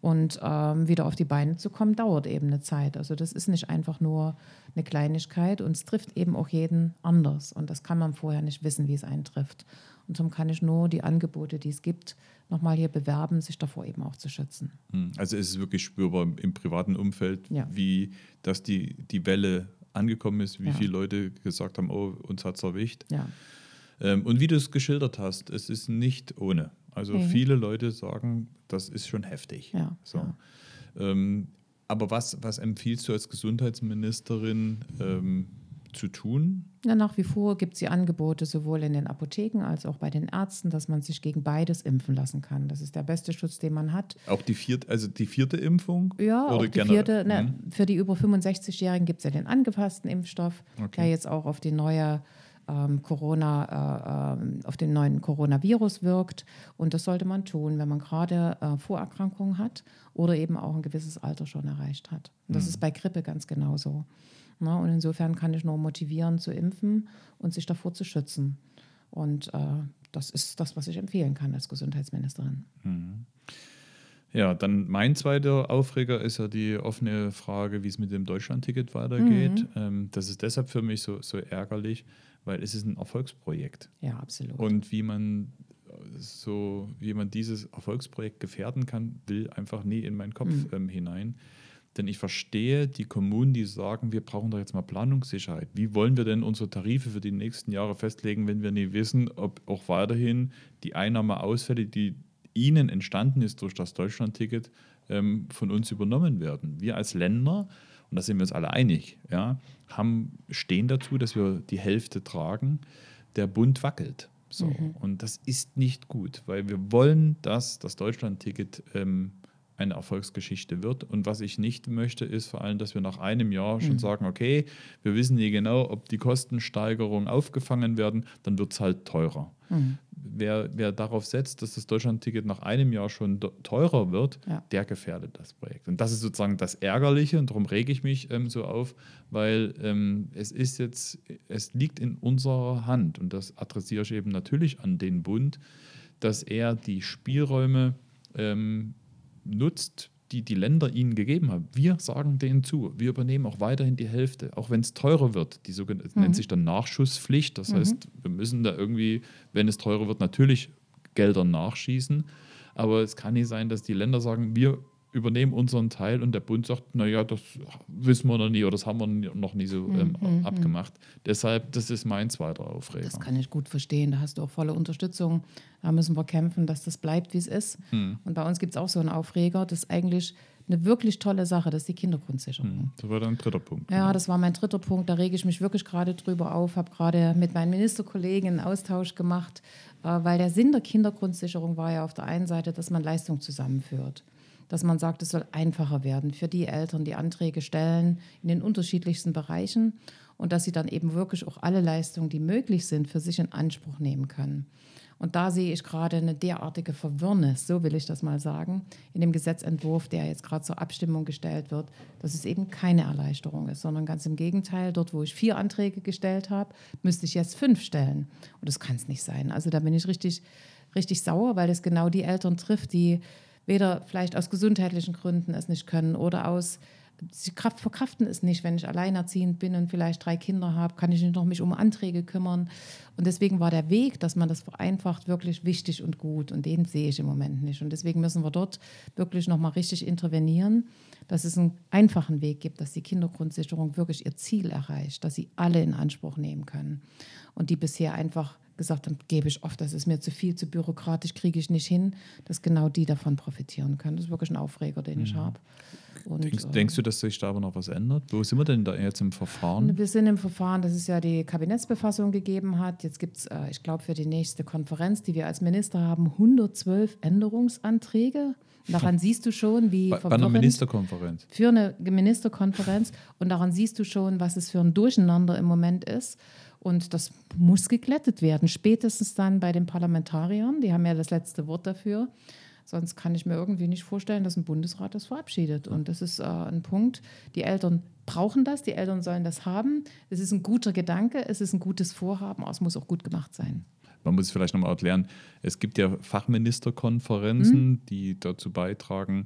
Und ähm, wieder auf die Beine zu kommen, dauert eben eine Zeit. Also das ist nicht einfach nur eine Kleinigkeit und es trifft eben auch jeden anders. Und das kann man vorher nicht wissen, wie es einen trifft. Und darum kann ich nur die Angebote, die es gibt, nochmal hier bewerben, sich davor eben auch zu schützen. Hm, also es ist wirklich spürbar im privaten Umfeld, ja. wie dass die, die Welle angekommen ist, wie ja. viele Leute gesagt haben, oh, uns hat es erwischt. Ja. Ähm, und wie du es geschildert hast, es ist nicht ohne. Also mhm. viele Leute sagen, das ist schon heftig. Ja, so. Ja. Ähm, aber was, was empfiehlst du als Gesundheitsministerin ähm, zu tun? Ja, nach wie vor gibt es die Angebote sowohl in den Apotheken als auch bei den Ärzten, dass man sich gegen beides impfen lassen kann. Das ist der beste Schutz, den man hat. Auch die vierte, also die vierte Impfung? Ja, Oder die vierte. Ne. Für die über 65-Jährigen gibt es ja den angepassten Impfstoff, okay. der jetzt auch auf die neue ähm, Corona, äh, ähm, auf den neuen Coronavirus wirkt. Und das sollte man tun, wenn man gerade äh, Vorerkrankungen hat oder eben auch ein gewisses Alter schon erreicht hat. Und das mhm. ist bei Grippe ganz genauso. Na, und insofern kann ich nur motivieren zu impfen und sich davor zu schützen. Und äh, das ist das, was ich empfehlen kann als Gesundheitsministerin. Mhm. Ja, dann mein zweiter Aufreger ist ja die offene Frage, wie es mit dem Deutschlandticket weitergeht. Mhm. Ähm, das ist deshalb für mich so, so ärgerlich, weil es ist ein Erfolgsprojekt. Ja, absolut. Und wie man so, wie man dieses Erfolgsprojekt gefährden kann, will einfach nie in meinen Kopf mhm. ähm, hinein. Denn ich verstehe die Kommunen, die sagen, wir brauchen doch jetzt mal Planungssicherheit. Wie wollen wir denn unsere Tarife für die nächsten Jahre festlegen, wenn wir nicht wissen, ob auch weiterhin die Einnahmeausfälle, die ihnen entstanden ist durch das Deutschlandticket, ähm, von uns übernommen werden? Wir als Länder und da sind wir uns alle einig, ja, haben, stehen dazu, dass wir die Hälfte tragen. Der Bund wackelt. So. Mhm. Und das ist nicht gut, weil wir wollen, dass das Deutschland-Ticket ähm, eine Erfolgsgeschichte wird. Und was ich nicht möchte, ist vor allem, dass wir nach einem Jahr schon Mhm. sagen, okay, wir wissen nie genau, ob die Kostensteigerungen aufgefangen werden, dann wird es halt teurer. Mhm. Wer, wer darauf setzt, dass das Deutschlandticket nach einem Jahr schon teurer wird, Ja. der gefährdet das Projekt. Und das ist sozusagen das Ärgerliche und darum rege ich mich ähm, so auf, weil ähm, es ist jetzt, es liegt in unserer Hand und das adressiere ich eben natürlich an den Bund, dass er die Spielräume ähm, nutzt, die die Länder ihnen gegeben haben. Wir sagen denen zu, wir übernehmen auch weiterhin die Hälfte, auch wenn es teurer wird. Die sogenannte Mhm. nennt sich dann Nachschusspflicht. Das heißt, wir müssen da irgendwie, wenn es teurer wird, natürlich Gelder nachschießen. Aber es kann nicht sein, dass die Länder sagen, wir übernehmen unseren Teil und der Bund sagt, naja, das wissen wir noch nie oder das haben wir noch nie so ähm, Mhm, abgemacht. Deshalb, das ist mein zweiter Aufreger. Das kann ich gut verstehen. Da hast du auch volle Unterstützung. Da müssen wir kämpfen, dass das bleibt, wie es ist. Hm. Und bei uns gibt es auch so einen Aufreger. Das ist eigentlich eine wirklich tolle Sache. Das ist die Kindergrundsicherung. Hm, Das war dann ein dritter Punkt. Ja, das war mein dritter Punkt. Da rege ich mich wirklich gerade drüber auf. Habe gerade mit meinen Ministerkollegen einen Austausch gemacht, äh, weil der Sinn der Kindergrundsicherung war ja auf der einen Seite, dass man Leistung zusammenführt. Dass man sagt, es soll einfacher werden für die Eltern, die Anträge stellen in den unterschiedlichsten Bereichen und dass sie dann eben wirklich auch alle Leistungen, die möglich sind, für sich in Anspruch nehmen können. Und da sehe ich gerade eine derartige Verwirrnis, so will ich das mal sagen, in dem Gesetzentwurf, der jetzt gerade zur Abstimmung gestellt wird, dass es eben keine Erleichterung ist, sondern ganz im Gegenteil, dort, wo ich vier Anträge gestellt habe, müsste ich jetzt fünf stellen. Und das kann es nicht sein. Also da bin ich richtig, richtig sauer, weil es genau die Eltern trifft, die weder vielleicht aus gesundheitlichen Gründen es nicht können oder aus Sie Kraft verkraften es nicht, wenn ich alleinerziehend bin und vielleicht drei Kinder habe, kann ich nicht noch mich um Anträge kümmern. Und deswegen war der Weg, dass man das vereinfacht, wirklich wichtig und gut. Und den sehe ich im Moment nicht. Und deswegen müssen wir dort wirklich nochmal richtig intervenieren, dass es einen einfachen Weg gibt, dass die Kindergrundsicherung wirklich ihr Ziel erreicht, dass sie alle in Anspruch nehmen können. Und die bisher einfach gesagt haben, gebe ich oft, das ist mir zu viel, zu bürokratisch, kriege ich nicht hin, dass genau die davon profitieren können. Das ist wirklich ein Aufreger, den ich habe. Und, Denkst, äh, denkst du, dass sich da aber noch was ändert? Wo sind wir denn da jetzt im Verfahren? wir sind im Verfahren, dass es ja die Kabinettsbefassung gegeben hat. Jetzt gibt es, äh, ich glaube, für die nächste Konferenz, die wir als Minister haben, 112 Änderungsanträge. Daran [LAUGHS] siehst du schon, wie Bei, bei einer Ministerkonferenz. für eine Ministerkonferenz und daran siehst du schon, was es für ein Durcheinander im Moment ist. Und das muss geglättet werden, spätestens dann bei den Parlamentariern. Die haben ja das letzte Wort dafür. Sonst kann ich mir irgendwie nicht vorstellen, dass ein Bundesrat das verabschiedet. Und das ist äh, ein Punkt. Die Eltern brauchen das, die Eltern sollen das haben. Es ist ein guter Gedanke, es ist ein gutes Vorhaben, aber es muss auch gut gemacht sein. Man muss es vielleicht nochmal erklären, es gibt ja Fachministerkonferenzen, Mhm. die dazu beitragen,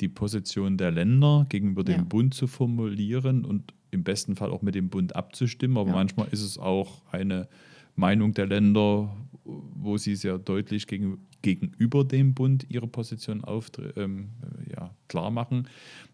die Position der Länder gegenüber dem Ja. Bund zu formulieren und im besten Fall auch mit dem Bund abzustimmen. Aber Ja. manchmal ist es auch eine Meinung der Länder, wo sie sehr deutlich gegen, gegenüber dem Bund ihre Position auftre- ähm, äh, ja, klar machen.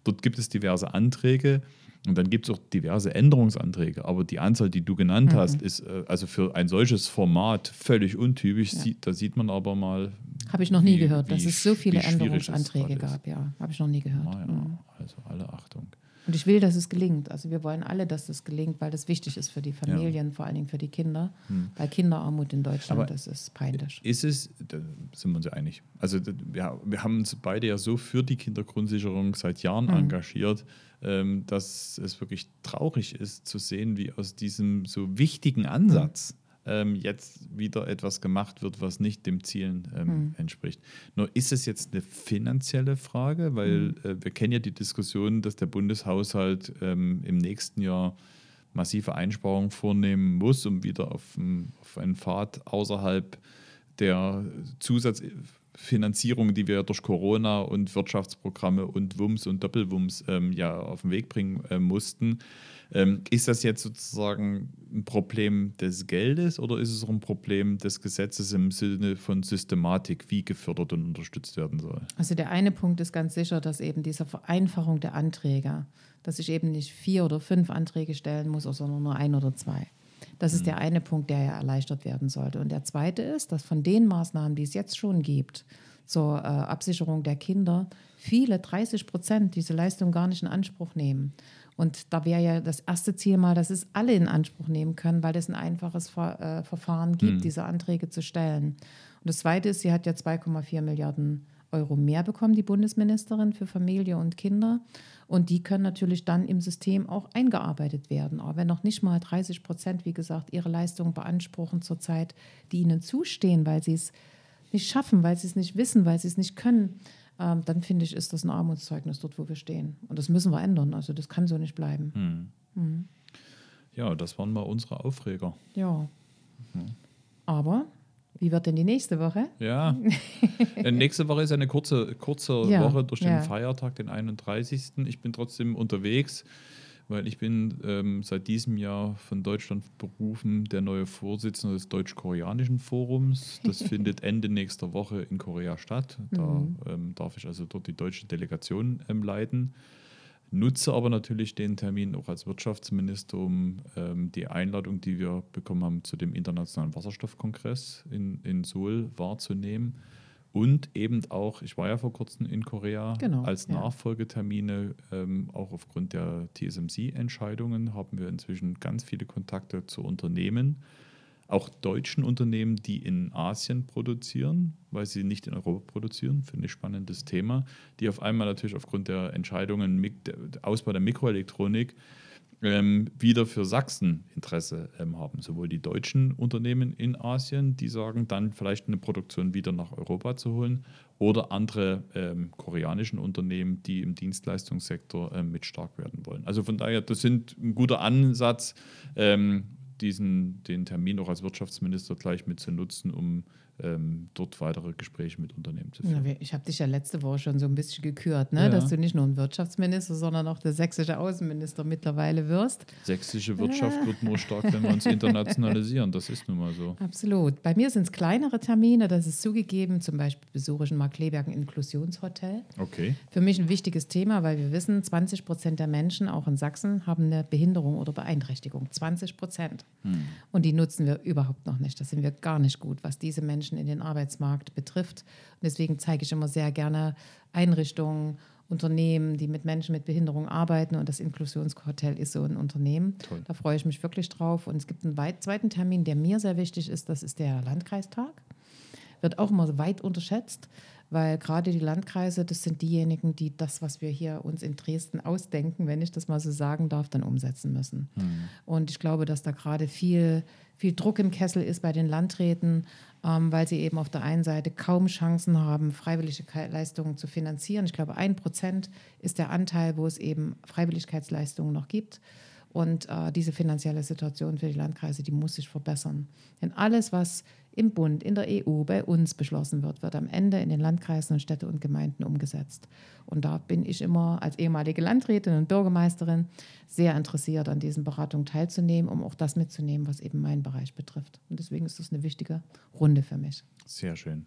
Dort gibt es diverse Anträge. Und dann gibt es auch diverse Änderungsanträge. Aber die Anzahl, die du genannt Mhm. hast, ist äh, also für ein solches Format völlig untypisch. Ja. Sieht, da sieht man aber mal. Habe ich noch nie wie- gehört, dass es so viele Änderungsanträge gab. Ja, habe ich noch nie gehört. Ah, ja. Mhm. Also alle Achtung. Und ich will, dass es gelingt. Also wir wollen alle, dass das gelingt, weil das wichtig ist für die Familien, vor allen Dingen für die Kinder. Weil Kinderarmut in Deutschland, Hm. Aber das ist peinlich. Ist es, da sind wir uns ja einig. Also ja, wir haben uns beide ja so für die Kindergrundsicherung seit Jahren Mhm. engagiert, ähm, dass es wirklich traurig ist zu sehen, wie aus diesem so wichtigen Ansatz ähm, jetzt wieder etwas gemacht wird, was nicht dem Zielen ähm, Mhm. entspricht. Nur ist es jetzt eine finanzielle Frage, weil äh, wir kennen ja die Diskussion, dass der Bundeshaushalt ähm, im nächsten Jahr massive Einsparungen vornehmen muss, um wieder auf, einen- auf einen Pfad außerhalb der Zusatzfinanzierung, die wir durch Corona und Wirtschaftsprogramme und Wums und Doppelwums ähm, ja auf den Weg bringen äh, mussten. Ähm, ist das jetzt sozusagen ein Problem des Geldes oder ist es auch ein Problem des Gesetzes im Sinne von Systematik, wie gefördert und unterstützt werden soll? Also der eine Punkt ist ganz sicher, dass eben diese Vereinfachung der Anträge, dass ich eben nicht vier oder fünf Anträge stellen muss, sondern nur ein oder zwei. Das ist der eine Punkt, der ja erleichtert werden sollte. Und der zweite ist, dass von den Maßnahmen, die es jetzt schon gibt, zur äh, Absicherung der Kinder, viele 30 Prozent diese Leistung gar nicht in Anspruch nehmen. Und da wäre ja das erste Ziel mal, dass es alle in Anspruch nehmen können, weil es ein einfaches Ver äh, Verfahren gibt, diese Anträge zu stellen. Und das zweite ist, sie hat ja 2,4 Milliarden Euro mehr bekommen, die Bundesministerin für Familie und Kinder. Und die können natürlich dann im System auch eingearbeitet werden. Aber wenn noch nicht mal 30 Prozent, wie gesagt, ihre Leistungen beanspruchen zurzeit, die ihnen zustehen, weil sie es nicht schaffen, weil sie es nicht wissen, weil sie es nicht können, ähm, dann finde ich, ist das ein Armutszeugnis dort, wo wir stehen. Und das müssen wir ändern. Also das kann so nicht bleiben. Hm. Mhm. Ja, das waren mal unsere Aufreger. Ja. Mhm. Aber wie wird denn die nächste Woche? Ja, äh, nächste Woche ist eine kurze, kurze ja, Woche durch den ja. Feiertag, den 31. Ich bin trotzdem unterwegs, weil ich bin ähm, seit diesem Jahr von Deutschland berufen, der neue Vorsitzende des Deutsch-Koreanischen Forums. Das [LAUGHS] findet Ende nächster Woche in Korea statt. Da mhm. ähm, darf ich also dort die deutsche Delegation ähm, leiten. Nutze aber natürlich den Termin auch als Wirtschaftsminister, um ähm, die Einladung, die wir bekommen haben, zu dem Internationalen Wasserstoffkongress in, in Seoul wahrzunehmen. Und eben auch, ich war ja vor kurzem in Korea, genau, als. Nachfolgetermine, ähm, auch aufgrund der TSMC-Entscheidungen, haben wir inzwischen ganz viele Kontakte zu Unternehmen auch deutschen Unternehmen, die in Asien produzieren, weil sie nicht in Europa produzieren, finde ich spannendes Thema, die auf einmal natürlich aufgrund der Entscheidungen, der Ausbau der Mikroelektronik, ähm, wieder für Sachsen Interesse ähm, haben. Sowohl die deutschen Unternehmen in Asien, die sagen, dann vielleicht eine Produktion wieder nach Europa zu holen, oder andere ähm, koreanischen Unternehmen, die im Dienstleistungssektor ähm, mit stark werden wollen. Also von daher, das sind ein guter Ansatz, ähm, diesen, den Termin auch als Wirtschaftsminister gleich mit zu nutzen, um ähm, dort weitere Gespräche mit Unternehmen zu führen. Ich habe dich ja letzte Woche schon so ein bisschen gekürt, ne? Ja. dass du nicht nur ein Wirtschaftsminister, sondern auch der sächsische Außenminister mittlerweile wirst. Sächsische Wirtschaft wird nur stark, wenn wir uns internationalisieren. Das ist nun mal so. Absolut. Bei mir sind es kleinere Termine, das ist zugegeben. Zum Beispiel besuche ich in Markleberg ein Inklusionshotel. Okay. Für mich ein wichtiges Thema, weil wir wissen, 20 Prozent der Menschen, auch in Sachsen, haben eine Behinderung oder Beeinträchtigung. 20 Prozent. Hm. Und die nutzen wir überhaupt noch nicht. Das sind wir gar nicht gut, was diese Menschen Menschen in den Arbeitsmarkt betrifft. Und deswegen zeige ich immer sehr gerne Einrichtungen, Unternehmen, die mit Menschen mit Behinderung arbeiten. Und das Inklusionshotel ist so ein Unternehmen. Toll. Da freue ich mich wirklich drauf. Und es gibt einen zweiten Termin, der mir sehr wichtig ist. Das ist der Landkreistag. Wird auch immer weit unterschätzt, weil gerade die Landkreise, das sind diejenigen, die das, was wir hier uns in Dresden ausdenken, wenn ich das mal so sagen darf, dann umsetzen müssen. Hm. Und ich glaube, dass da gerade viel, viel Druck im Kessel ist bei den Landräten ähm, weil sie eben auf der einen Seite kaum Chancen haben, freiwillige Leistungen zu finanzieren. Ich glaube, ein Prozent ist der Anteil, wo es eben Freiwilligkeitsleistungen noch gibt. Und äh, diese finanzielle Situation für die Landkreise, die muss sich verbessern. Denn alles, was im Bund, in der EU, bei uns beschlossen wird, wird am Ende in den Landkreisen und Städte und Gemeinden umgesetzt. Und da bin ich immer als ehemalige Landrätin und Bürgermeisterin sehr interessiert, an diesen Beratungen teilzunehmen, um auch das mitzunehmen, was eben meinen Bereich betrifft. Und deswegen ist das eine wichtige Runde für mich. Sehr schön.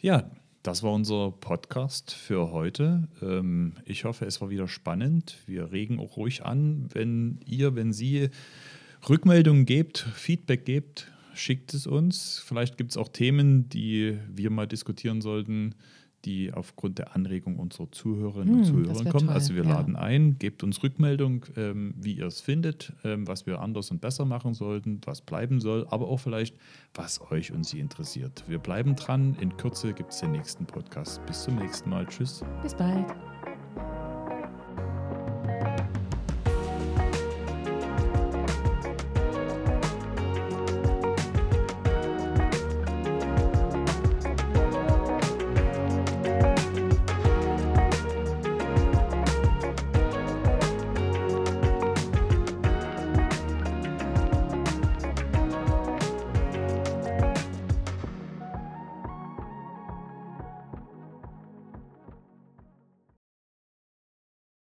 Ja, das war unser Podcast für heute. Ähm, ich hoffe, es war wieder spannend. Wir regen auch ruhig an, wenn ihr, wenn Sie Rückmeldungen gebt, Feedback gebt, schickt es uns. Vielleicht gibt es auch Themen, die wir mal diskutieren sollten, die aufgrund der Anregung unserer Zuhörerinnen und hm, Zuhörer kommen. Toll, also wir ja. laden ein, gebt uns Rückmeldung, ähm, wie ihr es findet, ähm, was wir anders und besser machen sollten, was bleiben soll, aber auch vielleicht, was euch und sie interessiert. Wir bleiben dran. In Kürze gibt es den nächsten Podcast. Bis zum nächsten Mal. Tschüss. Bis bald.